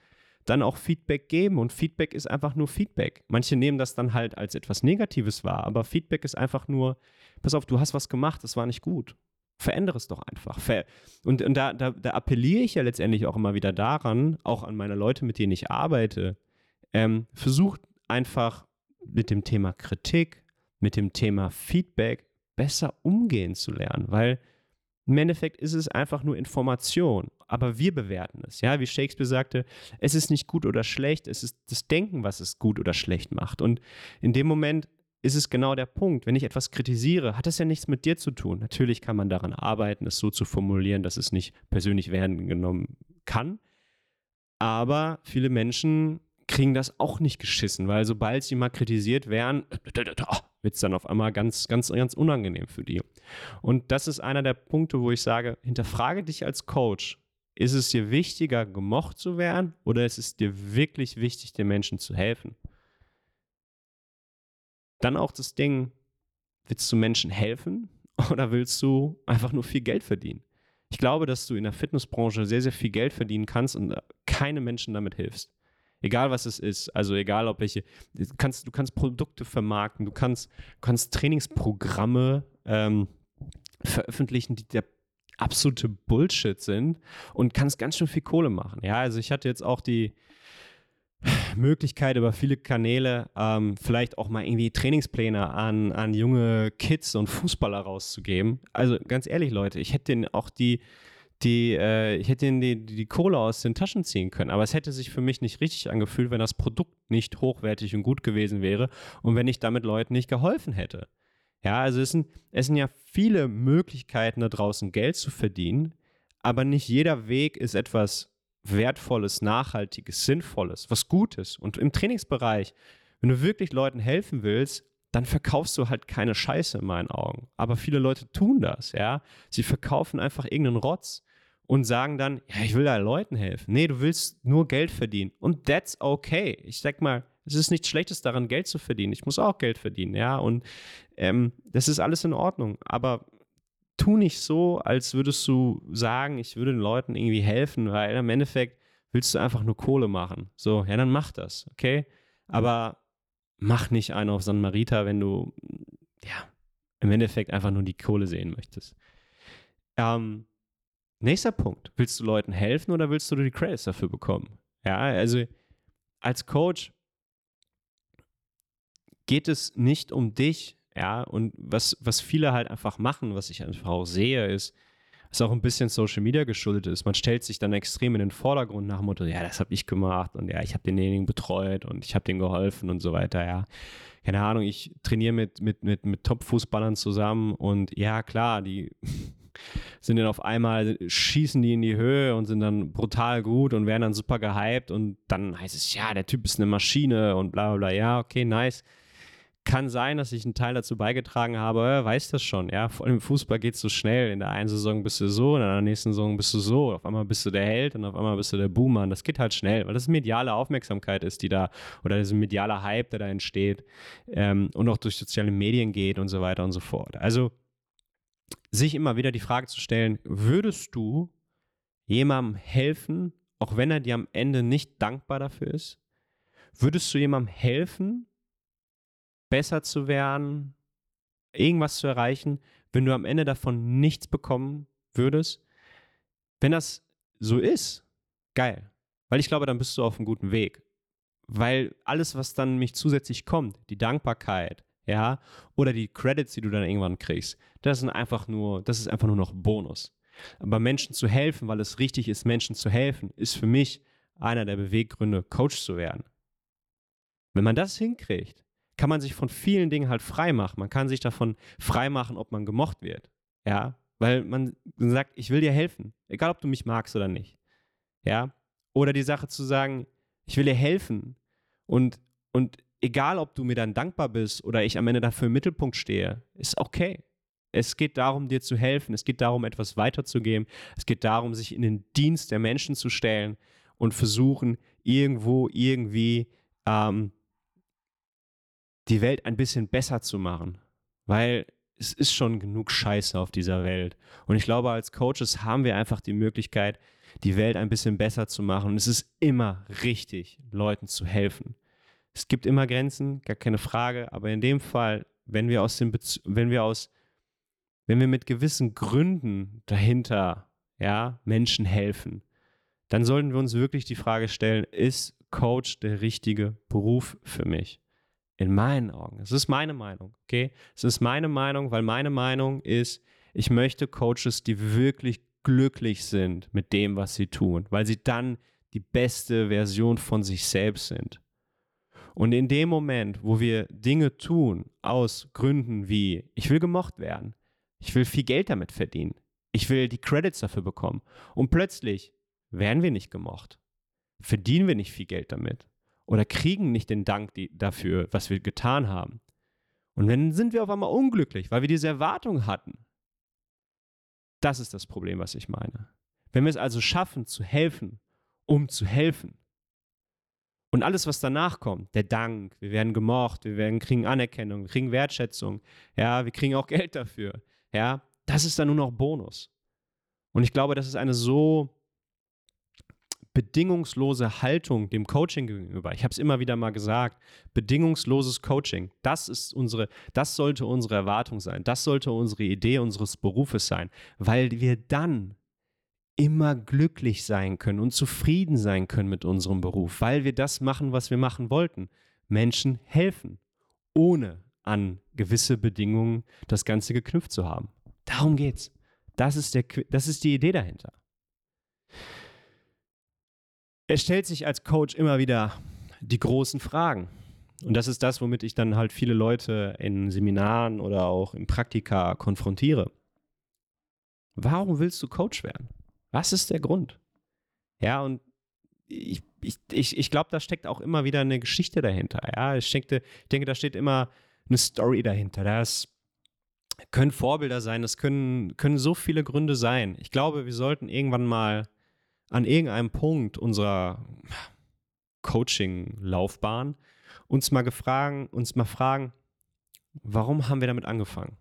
dann auch Feedback geben. Und Feedback ist einfach nur Feedback. Manche nehmen das dann halt als etwas Negatives wahr, aber Feedback ist einfach nur, pass auf, du hast was gemacht, das war nicht gut. Verändere es doch einfach. Und, und da, da, da, appelliere ich ja letztendlich auch immer wieder daran, auch an meine Leute, mit denen ich arbeite, ähm, versucht einfach mit dem Thema Kritik, mit dem Thema Feedback besser umgehen zu lernen, weil im Endeffekt ist es einfach nur Information, aber wir bewerten es. Ja, wie Shakespeare sagte, es ist nicht gut oder schlecht, es ist das Denken, was es gut oder schlecht macht. Und in dem Moment ist es genau der Punkt. Wenn ich etwas kritisiere, hat das ja nichts mit dir zu tun. Natürlich kann man daran arbeiten, es so zu formulieren, dass es nicht persönlich werden genommen kann. Aber viele Menschen kriegen das auch nicht geschissen, weil sobald sie mal kritisiert werden, wird es dann auf einmal ganz, ganz, ganz unangenehm für die. Und das ist einer der Punkte, wo ich sage, hinterfrage dich als Coach. Ist es dir wichtiger, gemocht zu werden oder ist es dir wirklich wichtig, den Menschen zu helfen? Dann auch das Ding, willst du Menschen helfen oder willst du einfach nur viel Geld verdienen? Ich glaube, dass du in der Fitnessbranche sehr, sehr viel Geld verdienen kannst und keine Menschen damit hilfst. Egal was es ist. Also egal ob welche. Du kannst, du kannst Produkte vermarkten, du kannst, kannst Trainingsprogramme ähm, veröffentlichen, die der absolute Bullshit sind und kannst ganz schön viel Kohle machen. Ja, also ich hatte jetzt auch die Möglichkeit über viele Kanäle ähm, vielleicht auch mal irgendwie Trainingspläne an, an junge Kids und Fußballer rauszugeben. Also ganz ehrlich, Leute, ich hätte denen auch die die, äh, ich hätte die, die Kohle aus den Taschen ziehen können. Aber es hätte sich für mich nicht richtig angefühlt, wenn das Produkt nicht hochwertig und gut gewesen wäre und wenn ich damit Leuten nicht geholfen hätte. Ja, also es sind, es sind ja viele Möglichkeiten da draußen Geld zu verdienen, aber nicht jeder Weg ist etwas Wertvolles, Nachhaltiges, Sinnvolles, was Gutes. Und im Trainingsbereich, wenn du wirklich Leuten helfen willst, dann verkaufst du halt keine Scheiße in meinen Augen. Aber viele Leute tun das, ja. Sie verkaufen einfach irgendeinen Rotz und sagen dann, ja, ich will da Leuten helfen. Nee, du willst nur Geld verdienen. Und that's okay. Ich sag mal, Es ist nichts Schlechtes daran, Geld zu verdienen. Ich muss auch Geld verdienen, ja. Und ähm, das ist alles in Ordnung. Aber tu nicht so, als würdest du sagen, ich würde den Leuten irgendwie helfen, weil im Endeffekt willst du einfach nur Kohle machen. So, ja, dann mach das, okay? Aber mach nicht einen auf San Marita, wenn du, ja, im Endeffekt einfach nur die Kohle sehen möchtest. Ähm, nächster Punkt. Willst du Leuten helfen oder willst du die Credits dafür bekommen? Ja, also als Coach geht es nicht um dich, ja, und was, was viele halt einfach machen, was ich einfach auch sehe, ist, was auch ein bisschen Social Media geschuldet ist. Man stellt sich dann extrem in den Vordergrund nach dem Motto, ja, das habe ich gemacht und ja, ich habe denjenigen betreut und ich habe denen geholfen und so weiter, ja. Keine Ahnung, ich trainiere mit, mit, mit, mit Top-Fußballern zusammen und ja, klar, die sind dann auf einmal, schießen die in die Höhe und sind dann brutal gut und werden dann super gehypt und dann heißt es, ja, der Typ ist eine Maschine und bla bla bla, ja, okay, nice. Kann sein, dass ich einen Teil dazu beigetragen habe, weiß das schon, ja. Vor allem im Fußball geht es so schnell. In der einen Saison bist du so, in der nächsten Saison bist du so. Auf einmal bist du der Held und auf einmal bist du der Boomer. Und das geht halt schnell, weil das mediale Aufmerksamkeit ist, die da, oder dieser mediale Hype, der da entsteht ähm, und auch durch soziale Medien geht und so weiter und so fort. Also sich immer wieder die Frage zu stellen, würdest du jemandem helfen, auch wenn er dir am Ende nicht dankbar dafür ist? Würdest du jemandem helfen, besser zu werden, irgendwas zu erreichen, wenn du am Ende davon nichts bekommen würdest? Wenn das so ist, geil. Weil ich glaube, dann bist du auf einem guten Weg. Weil alles, was dann mich zusätzlich kommt, die Dankbarkeit, ja, oder die Credits, die du dann irgendwann kriegst, das sind einfach nur, das ist einfach nur noch Bonus. Aber Menschen zu helfen, weil es richtig ist, Menschen zu helfen, ist für mich einer der Beweggründe, Coach zu werden. Wenn man das hinkriegt, kann man sich von vielen Dingen halt frei machen. Man kann sich davon frei machen, ob man gemocht wird. Ja, weil man sagt, ich will dir helfen, egal ob du mich magst oder nicht. Ja, oder die Sache zu sagen, ich will dir helfen und, und egal ob du mir dann dankbar bist oder ich am Ende dafür im Mittelpunkt stehe, ist okay. Es geht darum, dir zu helfen. Es geht darum, etwas weiterzugeben. Es geht darum, sich in den Dienst der Menschen zu stellen und versuchen, irgendwo, irgendwie ähm, die Welt ein bisschen besser zu machen. Weil es ist schon genug Scheiße auf dieser Welt. Und ich glaube, als Coaches haben wir einfach die Möglichkeit, die Welt ein bisschen besser zu machen. Und es ist immer richtig, Leuten zu helfen. Es gibt immer Grenzen, gar keine Frage, aber in dem Fall, wenn wir aus dem Bez wenn wir aus wenn wir mit gewissen Gründen dahinter ja, Menschen helfen, dann sollten wir uns wirklich die Frage stellen, ist Coach der richtige Beruf für mich? In meinen Augen. Es ist meine Meinung, okay? Es ist meine Meinung, weil meine Meinung ist, ich möchte Coaches, die wirklich glücklich sind mit dem, was sie tun, weil sie dann die beste Version von sich selbst sind. Und in dem Moment, wo wir Dinge tun aus Gründen wie, ich will gemocht werden, ich will viel Geld damit verdienen, ich will die Credits dafür bekommen und plötzlich werden wir nicht gemocht, verdienen wir nicht viel Geld damit oder kriegen nicht den Dank die, dafür, was wir getan haben. Und dann sind wir auf einmal unglücklich, weil wir diese Erwartung hatten. Das ist das Problem, was ich meine. Wenn wir es also schaffen, zu helfen, um zu helfen, und alles, was danach kommt, der Dank, wir werden gemocht, wir werden, kriegen Anerkennung, wir kriegen Wertschätzung, ja, wir kriegen auch Geld dafür, ja, das ist dann nur noch Bonus. Und ich glaube, das ist eine so bedingungslose Haltung dem Coaching gegenüber. Ich habe es immer wieder mal gesagt, bedingungsloses Coaching, das ist unsere, das sollte unsere Erwartung sein, das sollte unsere Idee unseres Berufes sein, weil wir dann immer glücklich sein können und zufrieden sein können mit unserem Beruf, weil wir das machen, was wir machen wollten. Menschen helfen, ohne an gewisse Bedingungen das Ganze geknüpft zu haben. Darum geht's. Das ist, der, das ist die Idee dahinter. Er stellt sich als Coach immer wieder die großen Fragen. Und das ist das, womit ich dann halt viele Leute in Seminaren oder auch im Praktika konfrontiere. Warum willst du Coach werden? Was ist der Grund? Ja, und ich, ich, ich, ich glaube, da steckt auch immer wieder eine Geschichte dahinter. Ja, ich denke, ich denke, da steht immer eine Story dahinter. Das können Vorbilder sein, das können, können so viele Gründe sein. Ich glaube, wir sollten irgendwann mal an irgendeinem Punkt unserer Coaching-Laufbahn uns mal gefragen, uns mal fragen, warum haben wir damit angefangen?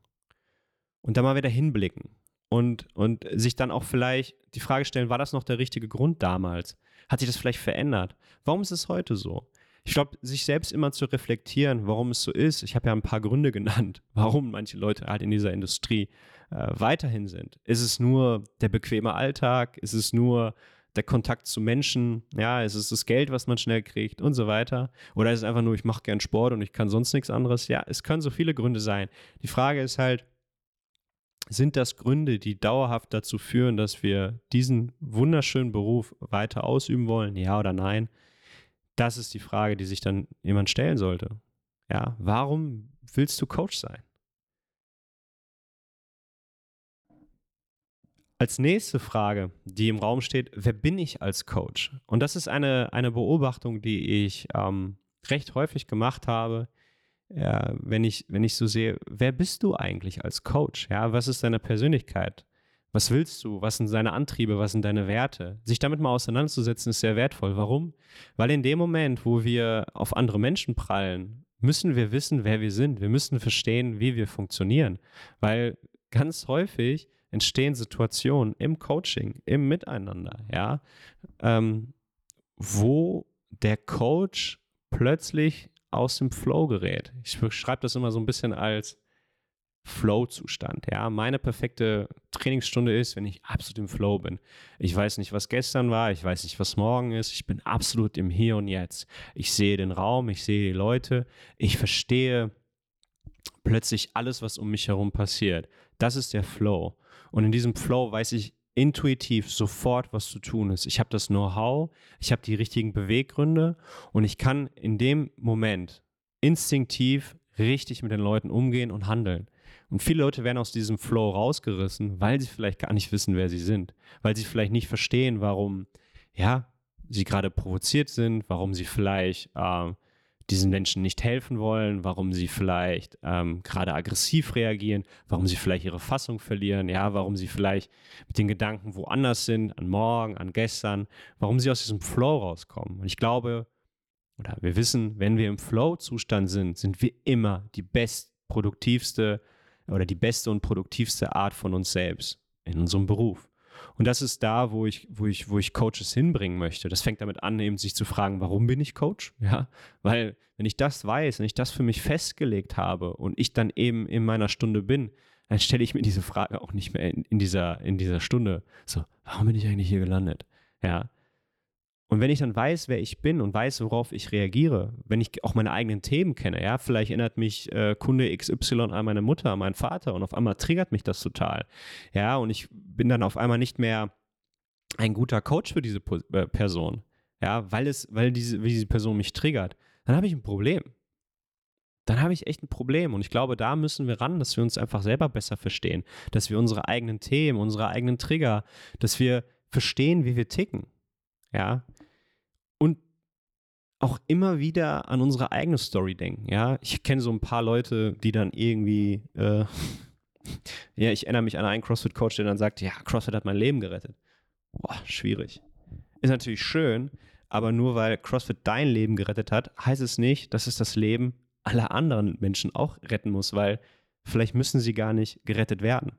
Und dann mal wieder hinblicken und, und sich dann auch vielleicht die Frage stellen, war das noch der richtige Grund damals? Hat sich das vielleicht verändert? Warum ist es heute so? Ich glaube, sich selbst immer zu reflektieren, warum es so ist. Ich habe ja ein paar Gründe genannt, warum manche Leute halt in dieser Industrie äh, weiterhin sind. Ist es nur der bequeme Alltag? Ist es nur der Kontakt zu Menschen? Ja, ist es das Geld, was man schnell kriegt und so weiter? Oder ist es einfach nur, ich mache gern Sport und ich kann sonst nichts anderes? Ja, es können so viele Gründe sein. Die Frage ist halt, sind das Gründe, die dauerhaft dazu führen, dass wir diesen wunderschönen Beruf weiter ausüben wollen? Ja oder nein? Das ist die Frage, die sich dann jemand stellen sollte. Ja, warum willst du Coach sein? Als nächste Frage, die im Raum steht, wer bin ich als Coach? Und das ist eine, eine Beobachtung, die ich ähm, recht häufig gemacht habe, ja, wenn, ich, wenn ich so sehe, wer bist du eigentlich als Coach? Ja, was ist deine Persönlichkeit? Was willst du? Was sind deine Antriebe? Was sind deine Werte? Sich damit mal auseinanderzusetzen, ist sehr wertvoll. Warum? Weil in dem Moment, wo wir auf andere Menschen prallen, müssen wir wissen, wer wir sind. Wir müssen verstehen, wie wir funktionieren. Weil ganz häufig entstehen Situationen im Coaching, im Miteinander, ja, ähm, wo der Coach plötzlich aus dem Flow gerät. Ich beschreibe das immer so ein bisschen als Flow-Zustand. Ja, meine perfekte Trainingsstunde ist, wenn ich absolut im Flow bin. Ich weiß nicht, was gestern war, ich weiß nicht, was morgen ist. Ich bin absolut im Hier und Jetzt. Ich sehe den Raum, ich sehe die Leute, ich verstehe plötzlich alles, was um mich herum passiert. Das ist der Flow. Und in diesem Flow weiß ich intuitiv sofort, was zu tun ist. Ich habe das Know-how, ich habe die richtigen Beweggründe und ich kann in dem Moment instinktiv richtig mit den Leuten umgehen und handeln. Und viele Leute werden aus diesem Flow rausgerissen, weil sie vielleicht gar nicht wissen, wer sie sind, weil sie vielleicht nicht verstehen, warum, ja, sie gerade provoziert sind, warum sie vielleicht äh, diesen Menschen nicht helfen wollen, warum sie vielleicht ähm, gerade aggressiv reagieren, warum sie vielleicht ihre Fassung verlieren, ja, warum sie vielleicht mit den Gedanken woanders sind, an morgen, an gestern, warum sie aus diesem Flow rauskommen. Und ich glaube, oder wir wissen, wenn wir im Flow-Zustand sind, sind wir immer die bestproduktivste oder die beste und produktivste Art von uns selbst in unserem Beruf. Und das ist da, wo ich, wo ich, wo ich Coaches hinbringen möchte. Das fängt damit an, eben sich zu fragen, warum bin ich Coach? Ja, weil wenn ich das weiß, wenn ich das für mich festgelegt habe und ich dann eben in meiner Stunde bin, dann stelle ich mir diese Frage auch nicht mehr in, in, dieser, in dieser Stunde. So, warum bin ich eigentlich hier gelandet? Ja, und wenn ich dann weiß, wer ich bin und weiß, worauf ich reagiere, wenn ich auch meine eigenen Themen kenne, ja, vielleicht erinnert mich äh, Kunde XY an meine Mutter, an meinen Vater und auf einmal triggert mich das total. Ja, und ich bin dann auf einmal nicht mehr ein guter Coach für diese po äh, Person. Ja, weil es, weil diese, wie diese Person mich triggert, dann habe ich ein Problem. Dann habe ich echt ein Problem. Und ich glaube, da müssen wir ran, dass wir uns einfach selber besser verstehen, dass wir unsere eigenen Themen, unsere eigenen Trigger, dass wir verstehen, wie wir ticken. Ja, auch immer wieder an unsere eigene Story denken. Ja, ich kenne so ein paar Leute, die dann irgendwie, äh, ja, ich erinnere mich an einen CrossFit-Coach, der dann sagt, ja, CrossFit hat mein Leben gerettet. Boah, schwierig. Ist natürlich schön, aber nur weil CrossFit dein Leben gerettet hat, heißt es nicht, dass es das Leben aller anderen Menschen auch retten muss, weil vielleicht müssen sie gar nicht gerettet werden.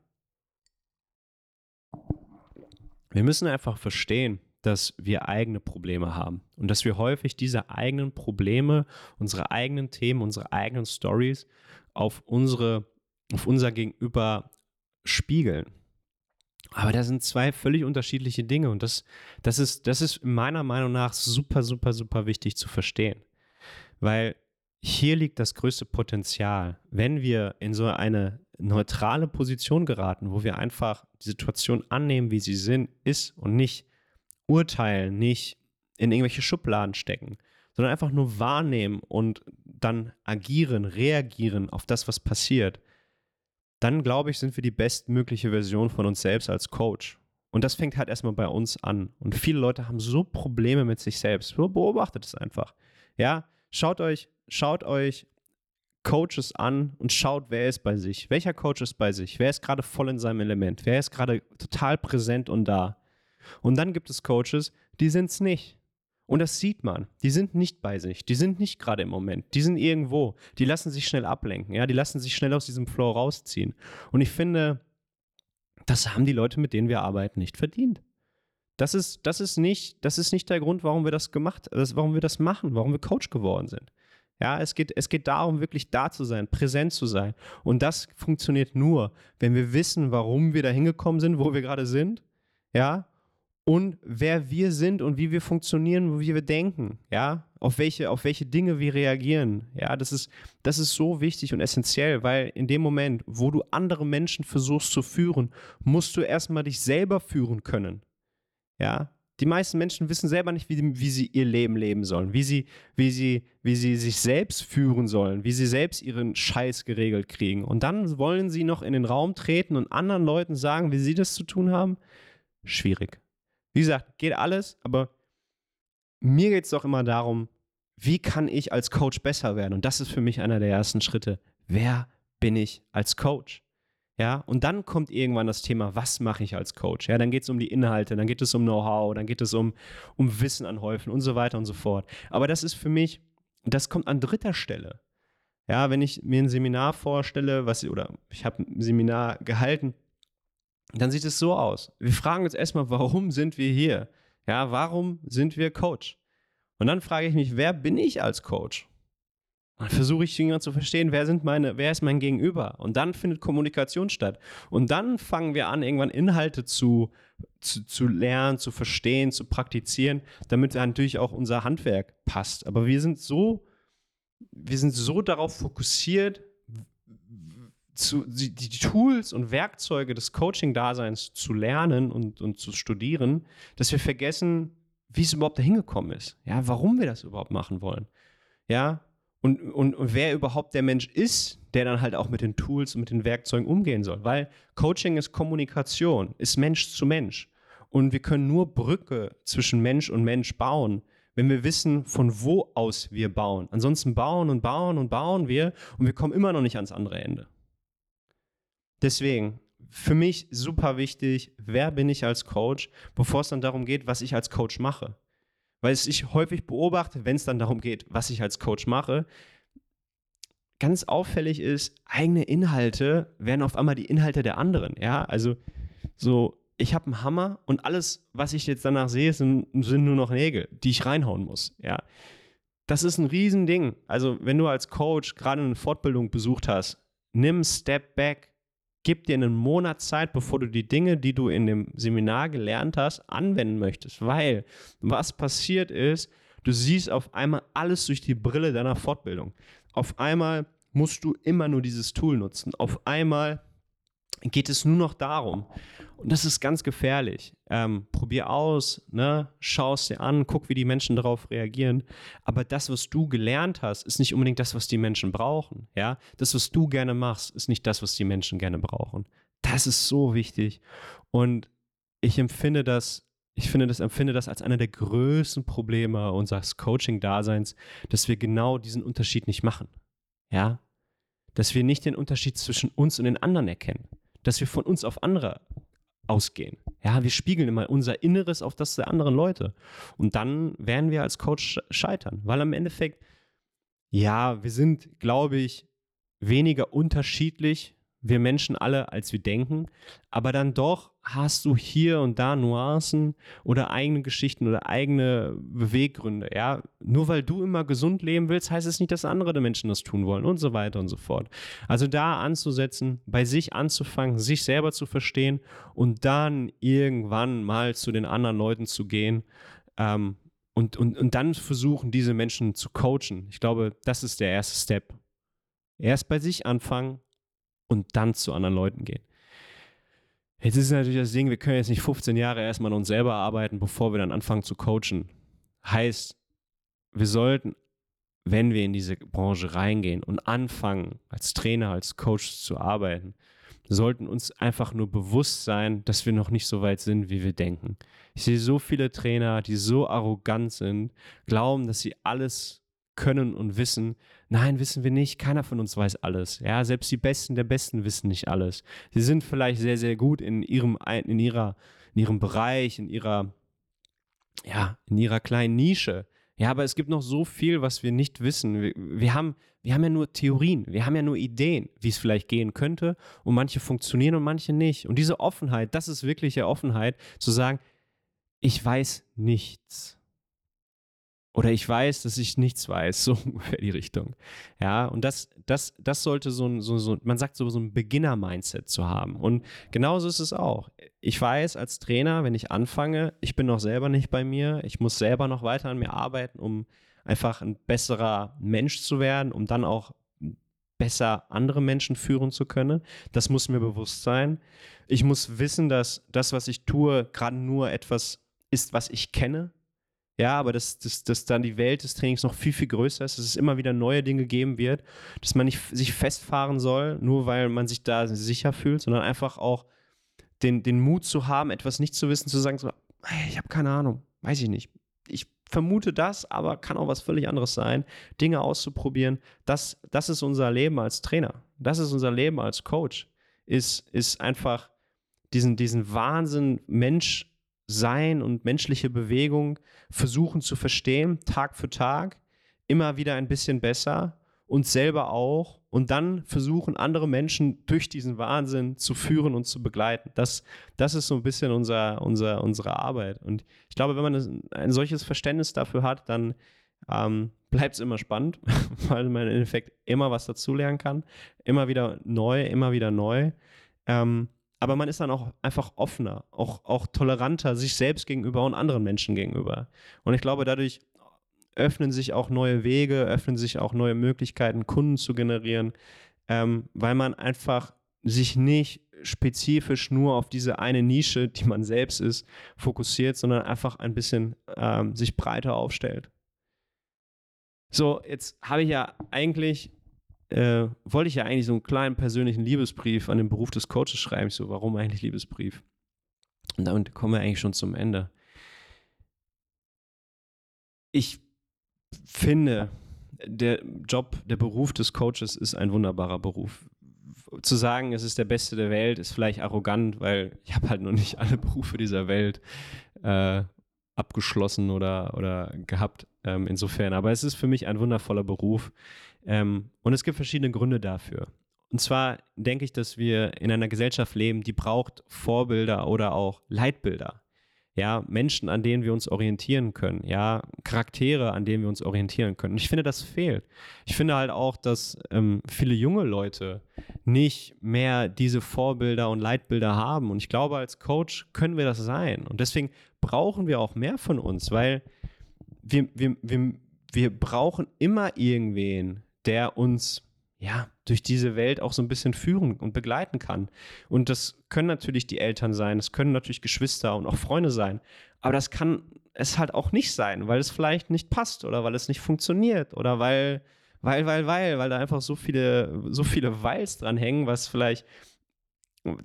Wir müssen einfach verstehen, dass wir eigene Probleme haben und dass wir häufig diese eigenen Probleme, unsere eigenen Themen, unsere eigenen Stories auf unsere, auf unser Gegenüber spiegeln. Aber da sind zwei völlig unterschiedliche Dinge und das, das, ist, das ist meiner Meinung nach super, super, super wichtig zu verstehen. Weil hier liegt das größte Potenzial, wenn wir in so eine neutrale Position geraten, wo wir einfach die Situation annehmen, wie sie sind, ist und nicht urteilen, nicht in irgendwelche Schubladen stecken, sondern einfach nur wahrnehmen und dann agieren, reagieren auf das, was passiert, dann glaube ich, sind wir die bestmögliche Version von uns selbst als Coach. Und das fängt halt erstmal bei uns an. Und viele Leute haben so Probleme mit sich selbst. Beobachtet es einfach. Ja, schaut euch, schaut euch Coaches an und schaut, wer ist bei sich. Welcher Coach ist bei sich? Wer ist gerade voll in seinem Element? Wer ist gerade total präsent und da? Und dann gibt es Coaches, die sind es nicht. Und das sieht man. Die sind nicht bei sich. Die sind nicht gerade im Moment. Die sind irgendwo. Die lassen sich schnell ablenken. Ja, die lassen sich schnell aus diesem Flow rausziehen. Und ich finde, das haben die Leute, mit denen wir arbeiten, nicht verdient. Das ist, das ist, nicht, das ist nicht der Grund, warum wir das gemacht, warum wir das machen, warum wir Coach geworden sind. Ja, es geht, es geht darum, wirklich da zu sein, präsent zu sein. Und das funktioniert nur, wenn wir wissen, warum wir da hingekommen sind, wo wir gerade sind. Ja, und wer wir sind und wie wir funktionieren, wie wir denken, ja, auf welche, auf welche Dinge wir reagieren. Ja, das ist, das ist so wichtig und essentiell, weil in dem Moment, wo du andere Menschen versuchst zu führen, musst du erstmal dich selber führen können. Ja, die meisten Menschen wissen selber nicht, wie, wie sie ihr Leben leben sollen, wie sie, wie, sie, wie sie sich selbst führen sollen, wie sie selbst ihren Scheiß geregelt kriegen. Und dann wollen sie noch in den Raum treten und anderen Leuten sagen, wie sie das zu tun haben. Schwierig. Wie gesagt, geht alles, aber mir geht es doch immer darum, wie kann ich als Coach besser werden? Und das ist für mich einer der ersten Schritte. Wer bin ich als Coach? Ja, und dann kommt irgendwann das Thema, was mache ich als Coach? Ja, dann geht es um die Inhalte, dann geht es um Know-how, dann geht es um, um Wissen anhäufen und so weiter und so fort. Aber das ist für mich, das kommt an dritter Stelle. Ja, wenn ich mir ein Seminar vorstelle, was, oder ich habe ein Seminar gehalten, dann sieht es so aus. Wir fragen uns erstmal, warum sind wir hier? Ja, warum sind wir Coach? Und dann frage ich mich, wer bin ich als Coach? Dann versuche ich irgendwann zu verstehen, wer sind meine, wer ist mein Gegenüber? Und dann findet Kommunikation statt. Und dann fangen wir an, irgendwann Inhalte zu, zu, zu lernen, zu verstehen, zu praktizieren, damit natürlich auch unser Handwerk passt. Aber wir sind so, wir sind so darauf fokussiert, zu, die, die, Tools und Werkzeuge des Coaching-Daseins zu lernen und, und zu studieren, dass wir vergessen, wie es überhaupt dahin gekommen ist. Ja, warum wir das überhaupt machen wollen. Ja, und, und, und wer überhaupt der Mensch ist, der dann halt auch mit den Tools und mit den Werkzeugen umgehen soll. Weil Coaching ist Kommunikation, ist Mensch zu Mensch. Und wir können nur Brücke zwischen Mensch und Mensch bauen, wenn wir wissen, von wo aus wir bauen. Ansonsten bauen und bauen und bauen wir und wir kommen immer noch nicht ans andere Ende. Deswegen, für mich super wichtig, wer bin ich als Coach, bevor es dann darum geht, was ich als Coach mache. Weil es ich häufig beobachte, wenn es dann darum geht, was ich als Coach mache, ganz auffällig ist, eigene Inhalte werden auf einmal die Inhalte der anderen. Ja, also so, ich habe einen Hammer und alles, was ich jetzt danach sehe, sind, sind nur noch Nägel, die ich reinhauen muss. Ja, das ist ein Riesending. Also, wenn du als Coach gerade eine Fortbildung besucht hast, nimm Step Back, gib dir einen Monat Zeit, bevor du die Dinge, die du in dem Seminar gelernt hast, anwenden möchtest. Weil was passiert ist, du siehst auf einmal alles durch die Brille deiner Fortbildung. Auf einmal musst du immer nur dieses Tool nutzen. Auf einmal geht es nur noch darum. Und das ist ganz gefährlich. Ähm, probier aus, ne? schau es dir an, guck, wie die Menschen darauf reagieren. Aber das, was du gelernt hast, ist nicht unbedingt das, was die Menschen brauchen. Ja? Das, was du gerne machst, ist nicht das, was die Menschen gerne brauchen. Das ist so wichtig. Und ich empfinde das, ich finde das, empfinde das als einer der größten Probleme unseres Coaching-Daseins, dass wir genau diesen Unterschied nicht machen. Ja? Dass wir nicht den Unterschied zwischen uns und den anderen erkennen dass wir von uns auf andere ausgehen. Ja, wir spiegeln immer unser Inneres auf das der anderen Leute. Und dann werden wir als Coach scheitern, weil am Endeffekt, ja, wir sind, glaube ich, weniger unterschiedlich wir Menschen alle, als wir denken. Aber dann doch hast du hier und da Nuancen oder eigene Geschichten oder eigene Beweggründe. Ja, nur weil du immer gesund leben willst, heißt es nicht, dass andere Menschen das tun wollen und so weiter und so fort. Also da anzusetzen, bei sich anzufangen, sich selber zu verstehen und dann irgendwann mal zu den anderen Leuten zu gehen. Ähm, und, und, und dann versuchen, diese Menschen zu coachen. Ich glaube, das ist der erste Step. Erst bei sich anfangen, und dann zu anderen Leuten gehen. Jetzt ist natürlich das Ding, wir können jetzt nicht 15 Jahre erstmal an uns selber arbeiten, bevor wir dann anfangen zu coachen. Heißt, wir sollten, wenn wir in diese Branche reingehen und anfangen, als Trainer, als Coach zu arbeiten, sollten uns einfach nur bewusst sein, dass wir noch nicht so weit sind, wie wir denken. Ich sehe so viele Trainer, die so arrogant sind, glauben, dass sie alles können und wissen. Nein, wissen wir nicht. Keiner von uns weiß alles. Ja, selbst die Besten der Besten wissen nicht alles. Sie sind vielleicht sehr, sehr gut in ihrem, in ihrer, in ihrem Bereich, in ihrer, ja, in ihrer kleinen Nische. Ja, aber es gibt noch so viel, was wir nicht wissen. Wir, wir, haben, wir haben ja nur Theorien, wir haben ja nur Ideen, wie es vielleicht gehen könnte. Und manche funktionieren und manche nicht. Und diese Offenheit, das ist wirkliche Offenheit, zu sagen, ich weiß nichts. Oder ich weiß, dass ich nichts weiß, so ungefähr die Richtung. Ja, und das, das, das sollte so ein, so, so, man sagt so, so ein Beginner-Mindset zu haben. Und genauso ist es auch. Ich weiß als Trainer, wenn ich anfange, ich bin noch selber nicht bei mir, ich muss selber noch weiter an mir arbeiten, um einfach ein besserer Mensch zu werden, um dann auch besser andere Menschen führen zu können. Das muss mir bewusst sein. Ich muss wissen, dass das, was ich tue, gerade nur etwas ist, was ich kenne ja, aber dass, dass, dass dann die Welt des Trainings noch viel, viel größer ist, dass es immer wieder neue Dinge geben wird, dass man nicht sich festfahren soll, nur weil man sich da sicher fühlt, sondern einfach auch den, den Mut zu haben, etwas nicht zu wissen, zu sagen, so, hey, ich habe keine Ahnung, weiß ich nicht. Ich vermute das, aber kann auch was völlig anderes sein. Dinge auszuprobieren, das, das ist unser Leben als Trainer. Das ist unser Leben als Coach. Ist, ist einfach diesen, diesen Wahnsinn, Mensch sein und menschliche Bewegung versuchen zu verstehen, Tag für Tag, immer wieder ein bisschen besser, uns selber auch und dann versuchen, andere Menschen durch diesen Wahnsinn zu führen und zu begleiten. Das, das ist so ein bisschen unser, unser, unsere Arbeit. Und ich glaube, wenn man ein solches Verständnis dafür hat, dann ähm, bleibt es immer spannend, weil man im Endeffekt immer was dazulernen kann. Immer wieder neu, immer wieder neu. Ähm, aber man ist dann auch einfach offener, auch, auch toleranter sich selbst gegenüber und anderen Menschen gegenüber. Und ich glaube, dadurch öffnen sich auch neue Wege, öffnen sich auch neue Möglichkeiten, Kunden zu generieren, ähm, weil man einfach sich nicht spezifisch nur auf diese eine Nische, die man selbst ist, fokussiert, sondern einfach ein bisschen ähm, sich breiter aufstellt. So, jetzt habe ich ja eigentlich äh, wollte ich ja eigentlich so einen kleinen persönlichen Liebesbrief an den Beruf des Coaches schreiben. Ich so, warum eigentlich Liebesbrief? Und damit kommen wir eigentlich schon zum Ende. Ich finde, der Job, der Beruf des Coaches ist ein wunderbarer Beruf. Zu sagen, es ist der beste der Welt, ist vielleicht arrogant, weil ich habe halt noch nicht alle Berufe dieser Welt äh, abgeschlossen oder, oder gehabt. Ähm, insofern, aber es ist für mich ein wundervoller Beruf. Ähm, und es gibt verschiedene Gründe dafür. Und zwar denke ich, dass wir in einer Gesellschaft leben, die braucht Vorbilder oder auch Leitbilder. Ja, Menschen, an denen wir uns orientieren können, ja, Charaktere, an denen wir uns orientieren können. Und ich finde, das fehlt. Ich finde halt auch, dass ähm, viele junge Leute nicht mehr diese Vorbilder und Leitbilder haben. Und ich glaube, als Coach können wir das sein. Und deswegen brauchen wir auch mehr von uns, weil wir, wir, wir, wir brauchen immer irgendwen, der uns ja durch diese Welt auch so ein bisschen führen und begleiten kann. Und das können natürlich die Eltern sein, das können natürlich Geschwister und auch Freunde sein. Aber das kann es halt auch nicht sein, weil es vielleicht nicht passt oder weil es nicht funktioniert oder weil, weil, weil, weil, weil da einfach so viele, so viele Weils dran hängen, was vielleicht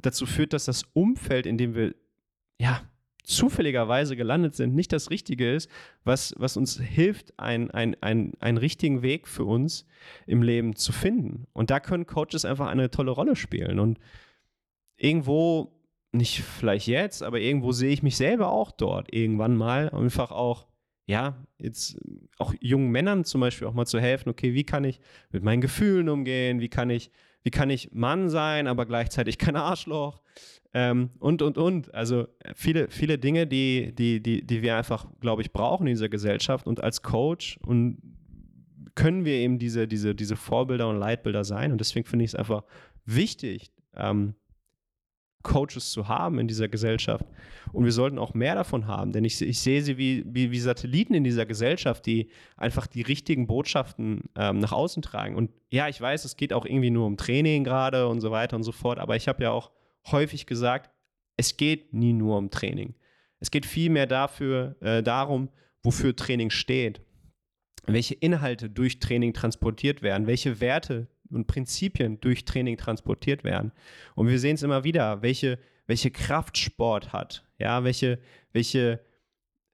dazu führt, dass das Umfeld, in dem wir ja zufälligerweise gelandet sind, nicht das Richtige ist, was, was uns hilft, ein, ein, ein, einen richtigen Weg für uns im Leben zu finden. Und da können Coaches einfach eine tolle Rolle spielen. Und irgendwo, nicht vielleicht jetzt, aber irgendwo sehe ich mich selber auch dort irgendwann mal einfach auch ja, jetzt auch jungen Männern zum Beispiel auch mal zu helfen, okay, wie kann ich mit meinen Gefühlen umgehen, wie kann ich, wie kann ich Mann sein, aber gleichzeitig kein Arschloch ähm, und, und, und. Also äh, viele, viele Dinge, die, die, die, die wir einfach, glaube ich, brauchen in dieser Gesellschaft und als Coach und können wir eben diese, diese, diese Vorbilder und Leitbilder sein und deswegen finde ich es einfach wichtig, ähm, Coaches zu haben in dieser Gesellschaft. Und wir sollten auch mehr davon haben, denn ich, ich sehe sie wie, wie, wie, Satelliten in dieser Gesellschaft, die einfach die richtigen Botschaften ähm, nach außen tragen. Und ja, ich weiß, es geht auch irgendwie nur um Training gerade und so weiter und so fort, aber ich habe ja auch häufig gesagt, es geht nie nur um Training. Es geht vielmehr dafür, äh, darum, wofür Training steht, welche Inhalte durch Training transportiert werden, welche Werte und Prinzipien durch Training transportiert werden. Und wir sehen es immer wieder, welche, welche Kraft Sport hat, ja, welche, welche,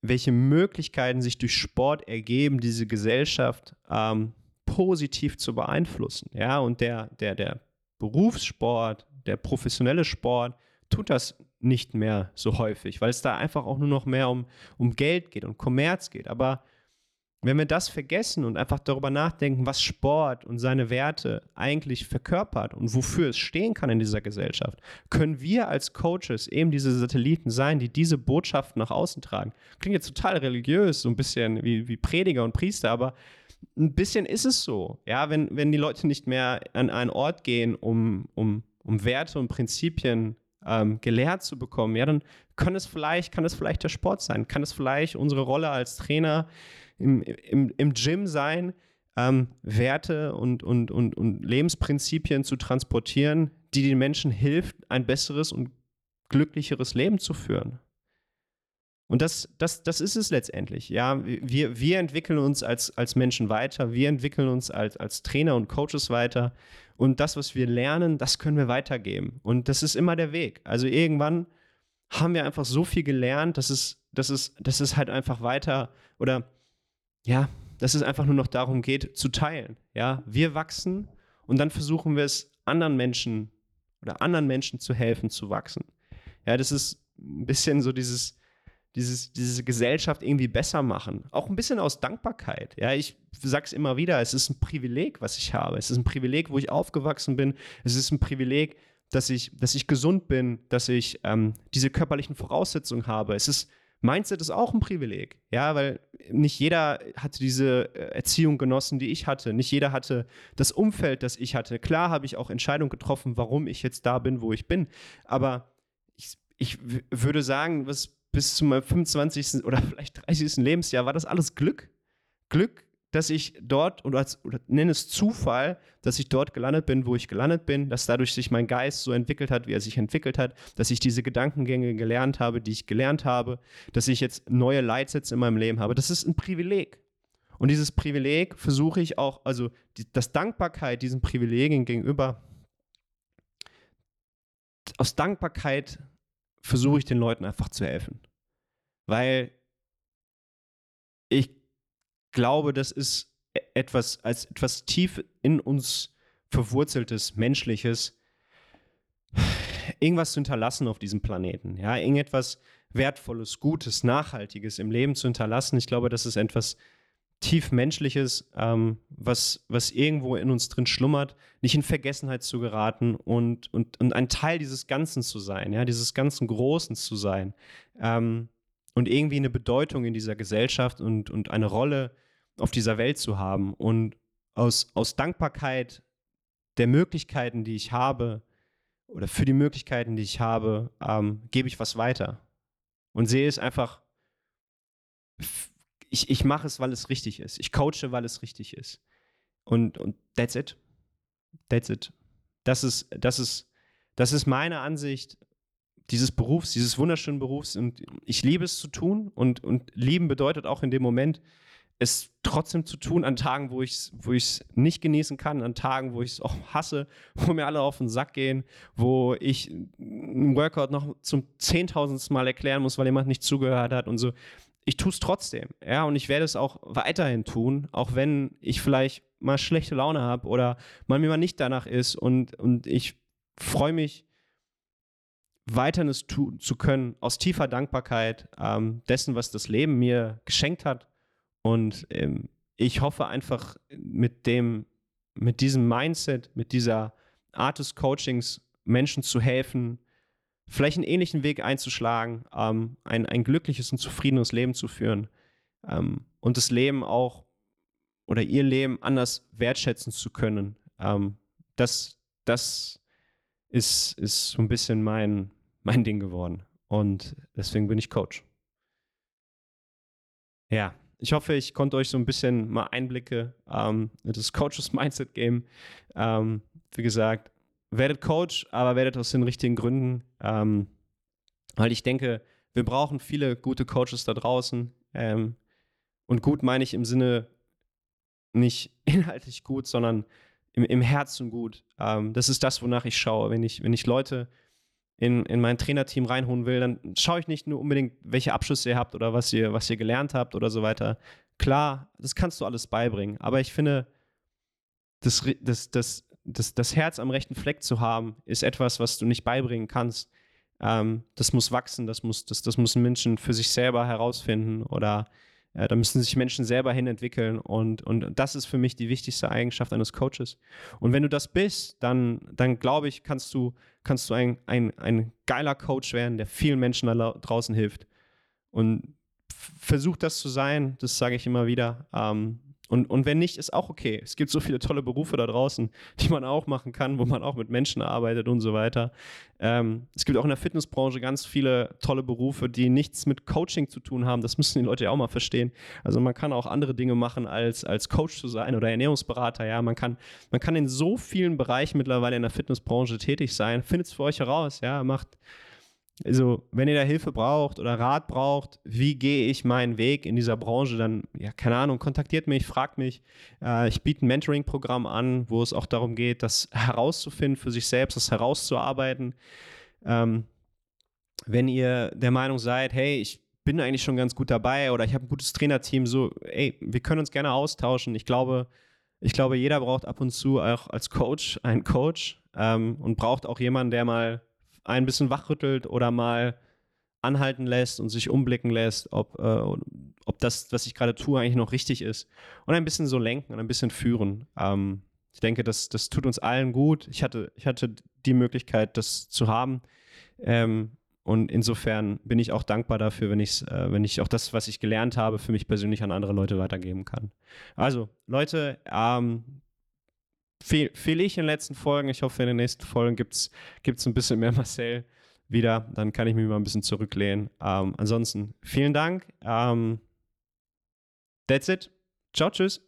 welche Möglichkeiten sich durch Sport ergeben, diese Gesellschaft ähm, positiv zu beeinflussen. Ja, und der, der, der Berufssport, der professionelle Sport tut das nicht mehr so häufig, weil es da einfach auch nur noch mehr um, um Geld geht und Kommerz geht. Aber wenn wir das vergessen und einfach darüber nachdenken, was Sport und seine Werte eigentlich verkörpert und wofür es stehen kann in dieser Gesellschaft, können wir als Coaches eben diese Satelliten sein, die diese Botschaften nach außen tragen. Klingt jetzt total religiös, so ein bisschen wie, wie Prediger und Priester, aber ein bisschen ist es so. Ja, wenn, wenn die Leute nicht mehr an einen Ort gehen, um, um, um Werte und Prinzipien ähm, gelehrt zu bekommen, ja, dann kann es vielleicht, kann es vielleicht der Sport sein, kann es vielleicht unsere Rolle als Trainer im, im, im Gym sein, ähm, Werte und, und, und, und Lebensprinzipien zu transportieren, die den Menschen hilft, ein besseres und glücklicheres Leben zu führen. Und das, das, das ist es letztendlich. Ja, wir, wir entwickeln uns als, als Menschen weiter, wir entwickeln uns als, als Trainer und Coaches weiter. Und das, was wir lernen, das können wir weitergeben. Und das ist immer der Weg. Also irgendwann haben wir einfach so viel gelernt, dass es, dass es, dass es halt einfach weiter oder ja, dass es einfach nur noch darum geht, zu teilen. Ja, wir wachsen und dann versuchen wir es anderen Menschen oder anderen Menschen zu helfen, zu wachsen. Ja, das ist ein bisschen so dieses, dieses, diese Gesellschaft irgendwie besser machen. Auch ein bisschen aus Dankbarkeit. Ja, ich sage es immer wieder, es ist ein Privileg, was ich habe. Es ist ein Privileg, wo ich aufgewachsen bin. Es ist ein Privileg, dass ich, dass ich gesund bin, dass ich ähm, diese körperlichen Voraussetzungen habe. Es ist Mindset ist auch ein Privileg, ja, weil nicht jeder hatte diese äh, Erziehung genossen, die ich hatte. Nicht jeder hatte das Umfeld, das ich hatte. Klar habe ich auch Entscheidungen getroffen, warum ich jetzt da bin, wo ich bin. Aber ich, ich würde sagen, was bis zu meinem 25. oder vielleicht 30. Lebensjahr war das alles Glück. Glück, dass ich dort, oder, als, oder nenne es Zufall, dass ich dort gelandet bin, wo ich gelandet bin, dass dadurch sich mein Geist so entwickelt hat, wie er sich entwickelt hat, dass ich diese Gedankengänge gelernt habe, die ich gelernt habe, dass ich jetzt neue Leitsätze in meinem Leben habe. Das ist ein Privileg. Und dieses Privileg versuche ich auch, also die, das Dankbarkeit diesen Privilegien gegenüber, aus Dankbarkeit versuche ich den Leuten einfach zu helfen. Weil ich glaube, das ist e-, etwas, als etwas tief in uns verwurzeltes, menschliches, irgendwas zu hinterlassen auf diesem Planeten. Ja, irgendetwas Wertvolles, Gutes, Nachhaltiges im Leben zu hinterlassen. Ich glaube, das ist etwas tief Menschliches, ähm, was, was irgendwo in uns drin schlummert, nicht in Vergessenheit zu geraten und, und, und ein Teil dieses Ganzen zu sein, ja, dieses ganzen Großen zu sein. Ähm, und irgendwie eine Bedeutung in dieser Gesellschaft und, und eine Rolle auf dieser Welt zu haben und aus, aus Dankbarkeit der Möglichkeiten, die ich habe, oder für die Möglichkeiten, die ich habe, ähm, gebe ich was weiter. Und sehe es einfach, ich, ich mache es, weil es richtig ist. Ich coache, weil es richtig ist. Und, und that's it. That's it. Das ist, das ist, das ist meine Ansicht dieses Berufs, dieses wunderschönen Berufs. Und ich liebe es zu tun. Und, und lieben bedeutet auch in dem Moment, es trotzdem zu tun an Tagen, wo ich es wo nicht genießen kann, an Tagen, wo ich es auch hasse, wo mir alle auf den Sack gehen, wo ich einen Workout noch zum zehntausendsten Mal erklären muss, weil jemand nicht zugehört hat und so. Ich tue es trotzdem, ja, und ich werde es auch weiterhin tun, auch wenn ich vielleicht mal schlechte Laune habe oder mal mir mal nicht danach ist und, und ich freue mich, weiterhin es tun zu können, aus tiefer Dankbarkeit ähm, dessen, was das Leben mir geschenkt hat. Und ähm, ich hoffe einfach mit dem, mit diesem Mindset, mit dieser Art des Coachings Menschen zu helfen, vielleicht einen ähnlichen Weg einzuschlagen, ähm, ein, ein glückliches und zufriedenes Leben zu führen ähm, und das Leben auch oder ihr Leben anders wertschätzen zu können. Ähm, das das ist, ist so ein bisschen mein, mein Ding geworden. Und deswegen bin ich Coach. Ja, ich hoffe, ich konnte euch so ein bisschen mal Einblicke ähm, in das Coaches Mindset geben. Ähm, wie gesagt, werdet Coach, aber werdet aus den richtigen Gründen. Ähm, weil ich denke, wir brauchen viele gute Coaches da draußen. Ähm, und gut meine ich im Sinne nicht inhaltlich gut, sondern im, im Herzen gut. Ähm, das ist das, wonach ich schaue. Wenn ich, wenn ich Leute in, in mein Trainerteam reinholen will, dann schaue ich nicht nur unbedingt, welche Abschlüsse ihr habt oder was ihr, was ihr gelernt habt oder so weiter. Klar, das kannst du alles beibringen, aber ich finde, das, das, das, das, das Herz am rechten Fleck zu haben, ist etwas, was du nicht beibringen kannst. Ähm, das muss wachsen, das, muss, das, das müssen Menschen für sich selber herausfinden oder äh, da müssen sich Menschen selber hinentwickeln und, und das ist für mich die wichtigste Eigenschaft eines Coaches. Und wenn du das bist, dann, dann glaube ich, kannst du, kannst du ein, ein, ein geiler Coach werden, der vielen Menschen da draußen hilft. Und versuch das zu sein, das sage ich immer wieder. Ähm, und, und wenn nicht, ist auch okay. Es gibt so viele tolle Berufe da draußen, die man auch machen kann, wo man auch mit Menschen arbeitet und so weiter. Ähm, es gibt auch in der Fitnessbranche ganz viele tolle Berufe, die nichts mit Coaching zu tun haben. Das müssen die Leute ja auch mal verstehen. Also man kann auch andere Dinge machen, als, als Coach zu sein oder Ernährungsberater. Ja, man kann, man kann in so vielen Bereichen mittlerweile in der Fitnessbranche tätig sein. Findet es für euch heraus. Ja, macht also, wenn ihr da Hilfe braucht oder Rat braucht, wie gehe ich meinen Weg in dieser Branche, dann, ja, keine Ahnung, kontaktiert mich, fragt mich. Äh, ich biete ein Mentoring-Programm an, wo es auch darum geht, das herauszufinden für sich selbst, das herauszuarbeiten. Ähm, wenn ihr der Meinung seid, hey, ich bin eigentlich schon ganz gut dabei oder ich habe ein gutes Trainerteam, so, ey, wir können uns gerne austauschen. Ich glaube, ich glaube, jeder braucht ab und zu auch als Coach einen Coach ähm, und braucht auch jemanden, der mal ein bisschen wachrüttelt oder mal anhalten lässt und sich umblicken lässt, ob, äh, ob das, was ich gerade tue, eigentlich noch richtig ist. Und ein bisschen so lenken und ein bisschen führen. Ähm, ich denke, das, das tut uns allen gut. Ich hatte, ich hatte die Möglichkeit, das zu haben. Ähm, und insofern bin ich auch dankbar dafür, wenn, ich's, äh, wenn ich auch das, was ich gelernt habe, für mich persönlich an andere Leute weitergeben kann. Also, Leute, ähm, fehl, fehl ich in den letzten Folgen. Ich hoffe, in den nächsten Folgen gibt es ein bisschen mehr Marcel wieder. Dann kann ich mich mal ein bisschen zurücklehnen. Ähm, ansonsten vielen Dank. Ähm, that's it. Ciao, tschüss.